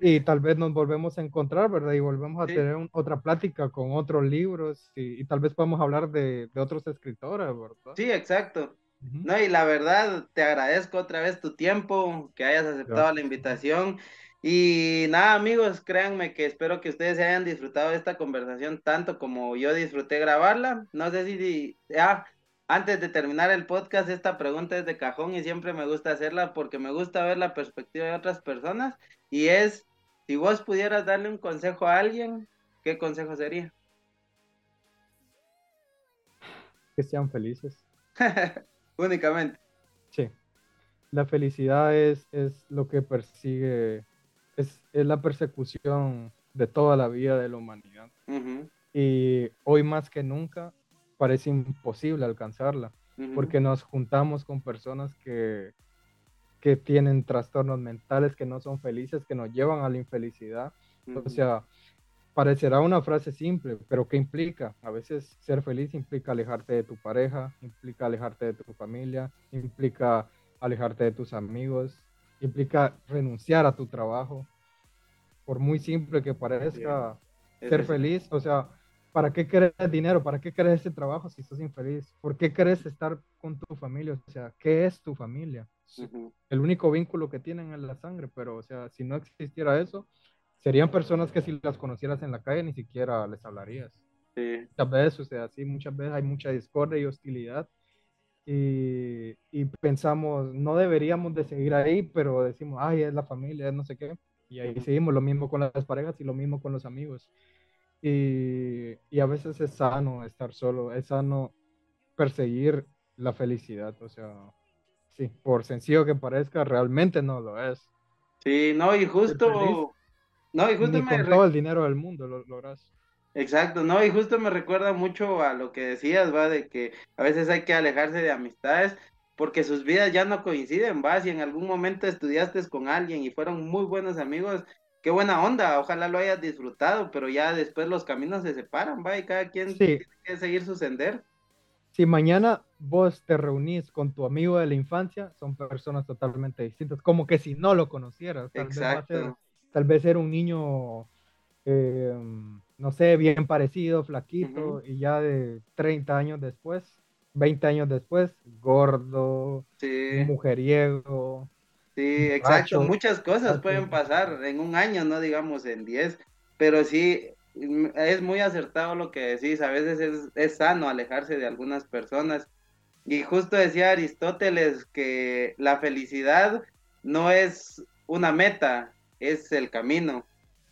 Y tal vez nos volvemos a encontrar, ¿verdad? Y volvemos a tener otra plática con otros libros y, tal vez podamos hablar de, de, otros escritores, ¿verdad? Sí, exacto. No, y la verdad, te agradezco otra vez tu tiempo, que hayas aceptado la invitación. Y nada, amigos, créanme que espero que ustedes hayan disfrutado de esta conversación tanto como yo disfruté grabarla. No sé si, ah, antes de terminar el podcast, esta pregunta es de cajón y siempre me gusta hacerla porque me gusta ver la perspectiva de otras personas. Y es, si vos pudieras darle un consejo a alguien, ¿qué consejo sería? Que sean felices. [LAUGHS] Únicamente. Sí. La felicidad es, es lo que persigue es, la persecución de toda la vida de la humanidad. Y hoy más que nunca parece imposible alcanzarla, porque nos juntamos con personas que, que tienen trastornos mentales, que no son felices, que nos llevan a la infelicidad. O sea, parecerá una frase simple, pero ¿qué implica? A veces ser feliz implica alejarte de tu pareja, implica alejarte de tu familia, implica alejarte de tus amigos, implica renunciar a tu trabajo. Por muy simple que parezca ser feliz, o sea, ¿para qué querés dinero? ¿Para qué querés ese trabajo si sos infeliz? ¿Por qué querés estar con tu familia? O sea, ¿qué es tu familia? El único vínculo que tienen es la sangre, pero, o sea, si no existiera eso, serían personas que si las conocieras en la calle ni siquiera les hablarías. Sí. Muchas veces, o sea, sí, muchas veces hay mucha discordia y hostilidad y, pensamos, no deberíamos de seguir ahí, pero decimos, ay, es la familia, es no sé qué. Y ahí seguimos, lo mismo con las parejas y lo mismo con los amigos. Y, y a veces es sano estar solo, es sano perseguir la felicidad, o sea, sí, por sencillo que parezca, realmente no lo es. Sí, no, y justo, no, y justo me... con todo el dinero del mundo lo logras. Exacto, no, y justo me recuerda mucho a lo que decías, va, de que a veces hay que alejarse de amistades porque sus vidas ya no coinciden, va, si en algún momento estudiaste con alguien y fueron muy buenos amigos, qué buena onda, ojalá lo hayas disfrutado, pero ya después los caminos se separan, va, y cada quien tiene que seguir su sender. Si mañana vos te reunís con tu amigo de la infancia, son personas totalmente distintas, como que si no lo conocieras, Exacto. Tal vez era un niño... Eh, no sé, bien parecido, flaquito, y ya de 30 años después, 20 años después, gordo, mujeriego. Sí, exacto, muchas cosas pueden pasar en un año, no digamos en 10, pero sí, mm, es muy acertado lo que decís, a veces es, es sano alejarse de algunas personas. Y justo decía Aristóteles que la felicidad no es una meta, es el camino.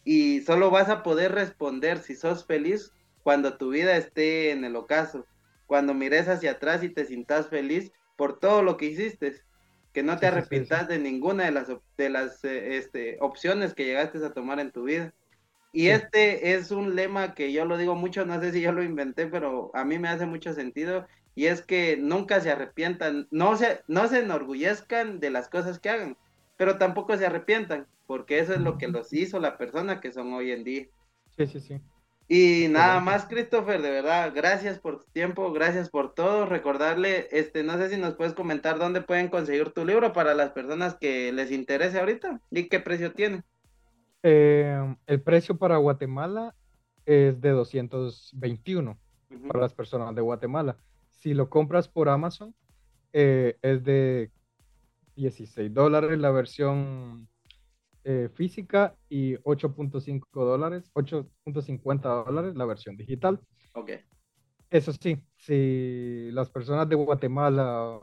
Y solo vas a poder responder si sos feliz cuando tu vida esté en el ocaso, cuando mires hacia atrás y te sientas feliz por todo lo que hiciste, que no te arrepientas de ninguna de las, de las eh, este, opciones que llegaste a tomar en tu vida. Y este es un lema que yo lo digo mucho, no sé si yo lo inventé, pero a mí me hace mucho sentido, y es que nunca se arrepientan, no se, no se enorgullezcan de las cosas que hagan, pero tampoco se arrepientan, porque eso es lo que los hizo la persona que son hoy en día. Sí, sí, sí. Y nada más, Christopher, de verdad, gracias por tu tiempo, gracias por todo. Recordarle, este, no sé si nos puedes comentar dónde pueden conseguir tu libro para las personas que les interese ahorita y qué precio tiene. Eh, el precio para Guatemala es de 221 para las personas de Guatemala. Si lo compras por Amazon, eh, es de 16 dólares la versión eh, física y 8.5 dólares, 8.50 dólares la versión digital. Ok. Eso sí, si las personas de Guatemala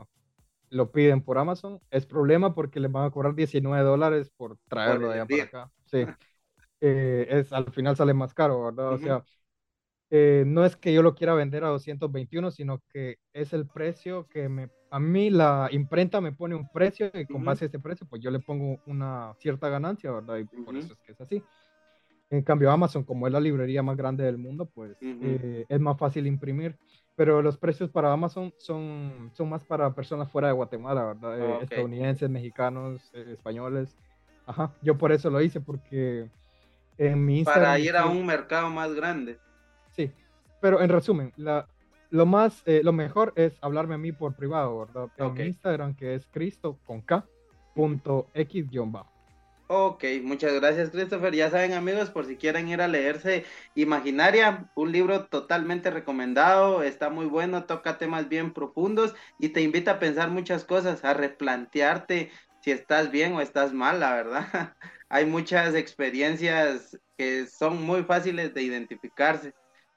lo piden por Amazon, es problema porque les van a cobrar 19 dólares por traerlo de allá para acá. Sí. [LAUGHS] Eh, es, al final sale más caro, ¿verdad? O sea, eh, no es que yo lo quiera vender a 221, sino que es el precio que me, a mí la imprenta me pone un precio y con base a ese precio, pues yo le pongo una cierta ganancia, ¿verdad? Y por eso es que es así. En cambio, Amazon, como es la librería más grande del mundo, pues eh, es más fácil imprimir. Pero los precios para Amazon son, son más para personas fuera de Guatemala, ¿verdad? Estadounidenses, mexicanos, españoles. Ajá, yo por eso lo hice, porque para ir a un mercado más grande. Sí, pero en resumen, la, lo más, eh, lo mejor es hablarme a mí por privado, ¿verdad? En Instagram, que es cristo con K, punto X bajo. Ok, muchas gracias Christopher. Ya saben amigos, por si quieren ir a leerse Imaginaria, un libro totalmente recomendado, está muy bueno, toca temas bien profundos y te invita a pensar muchas cosas, a replantearte si estás bien o estás mal, la verdad. [LAUGHS] hay muchas experiencias que son muy fáciles de identificarse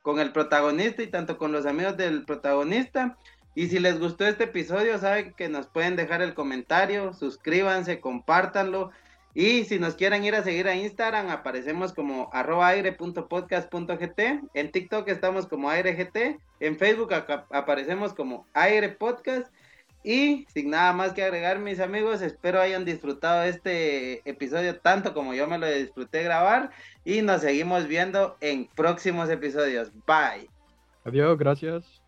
con el protagonista y tanto con los amigos del protagonista. Y si les gustó este episodio, saben que nos pueden dejar el comentario, suscríbanse, compártanlo. Y si nos quieren ir a seguir a Instagram, aparecemos como aire.podcast.gt. En TikTok estamos como airegt. En Facebook aparecemos como aire podcast. Y sin nada más que agregar, mis amigos, espero hayan disfrutado este episodio tanto como yo me lo disfruté grabar. Y nos seguimos viendo en próximos episodios. Bye. Adiós, gracias.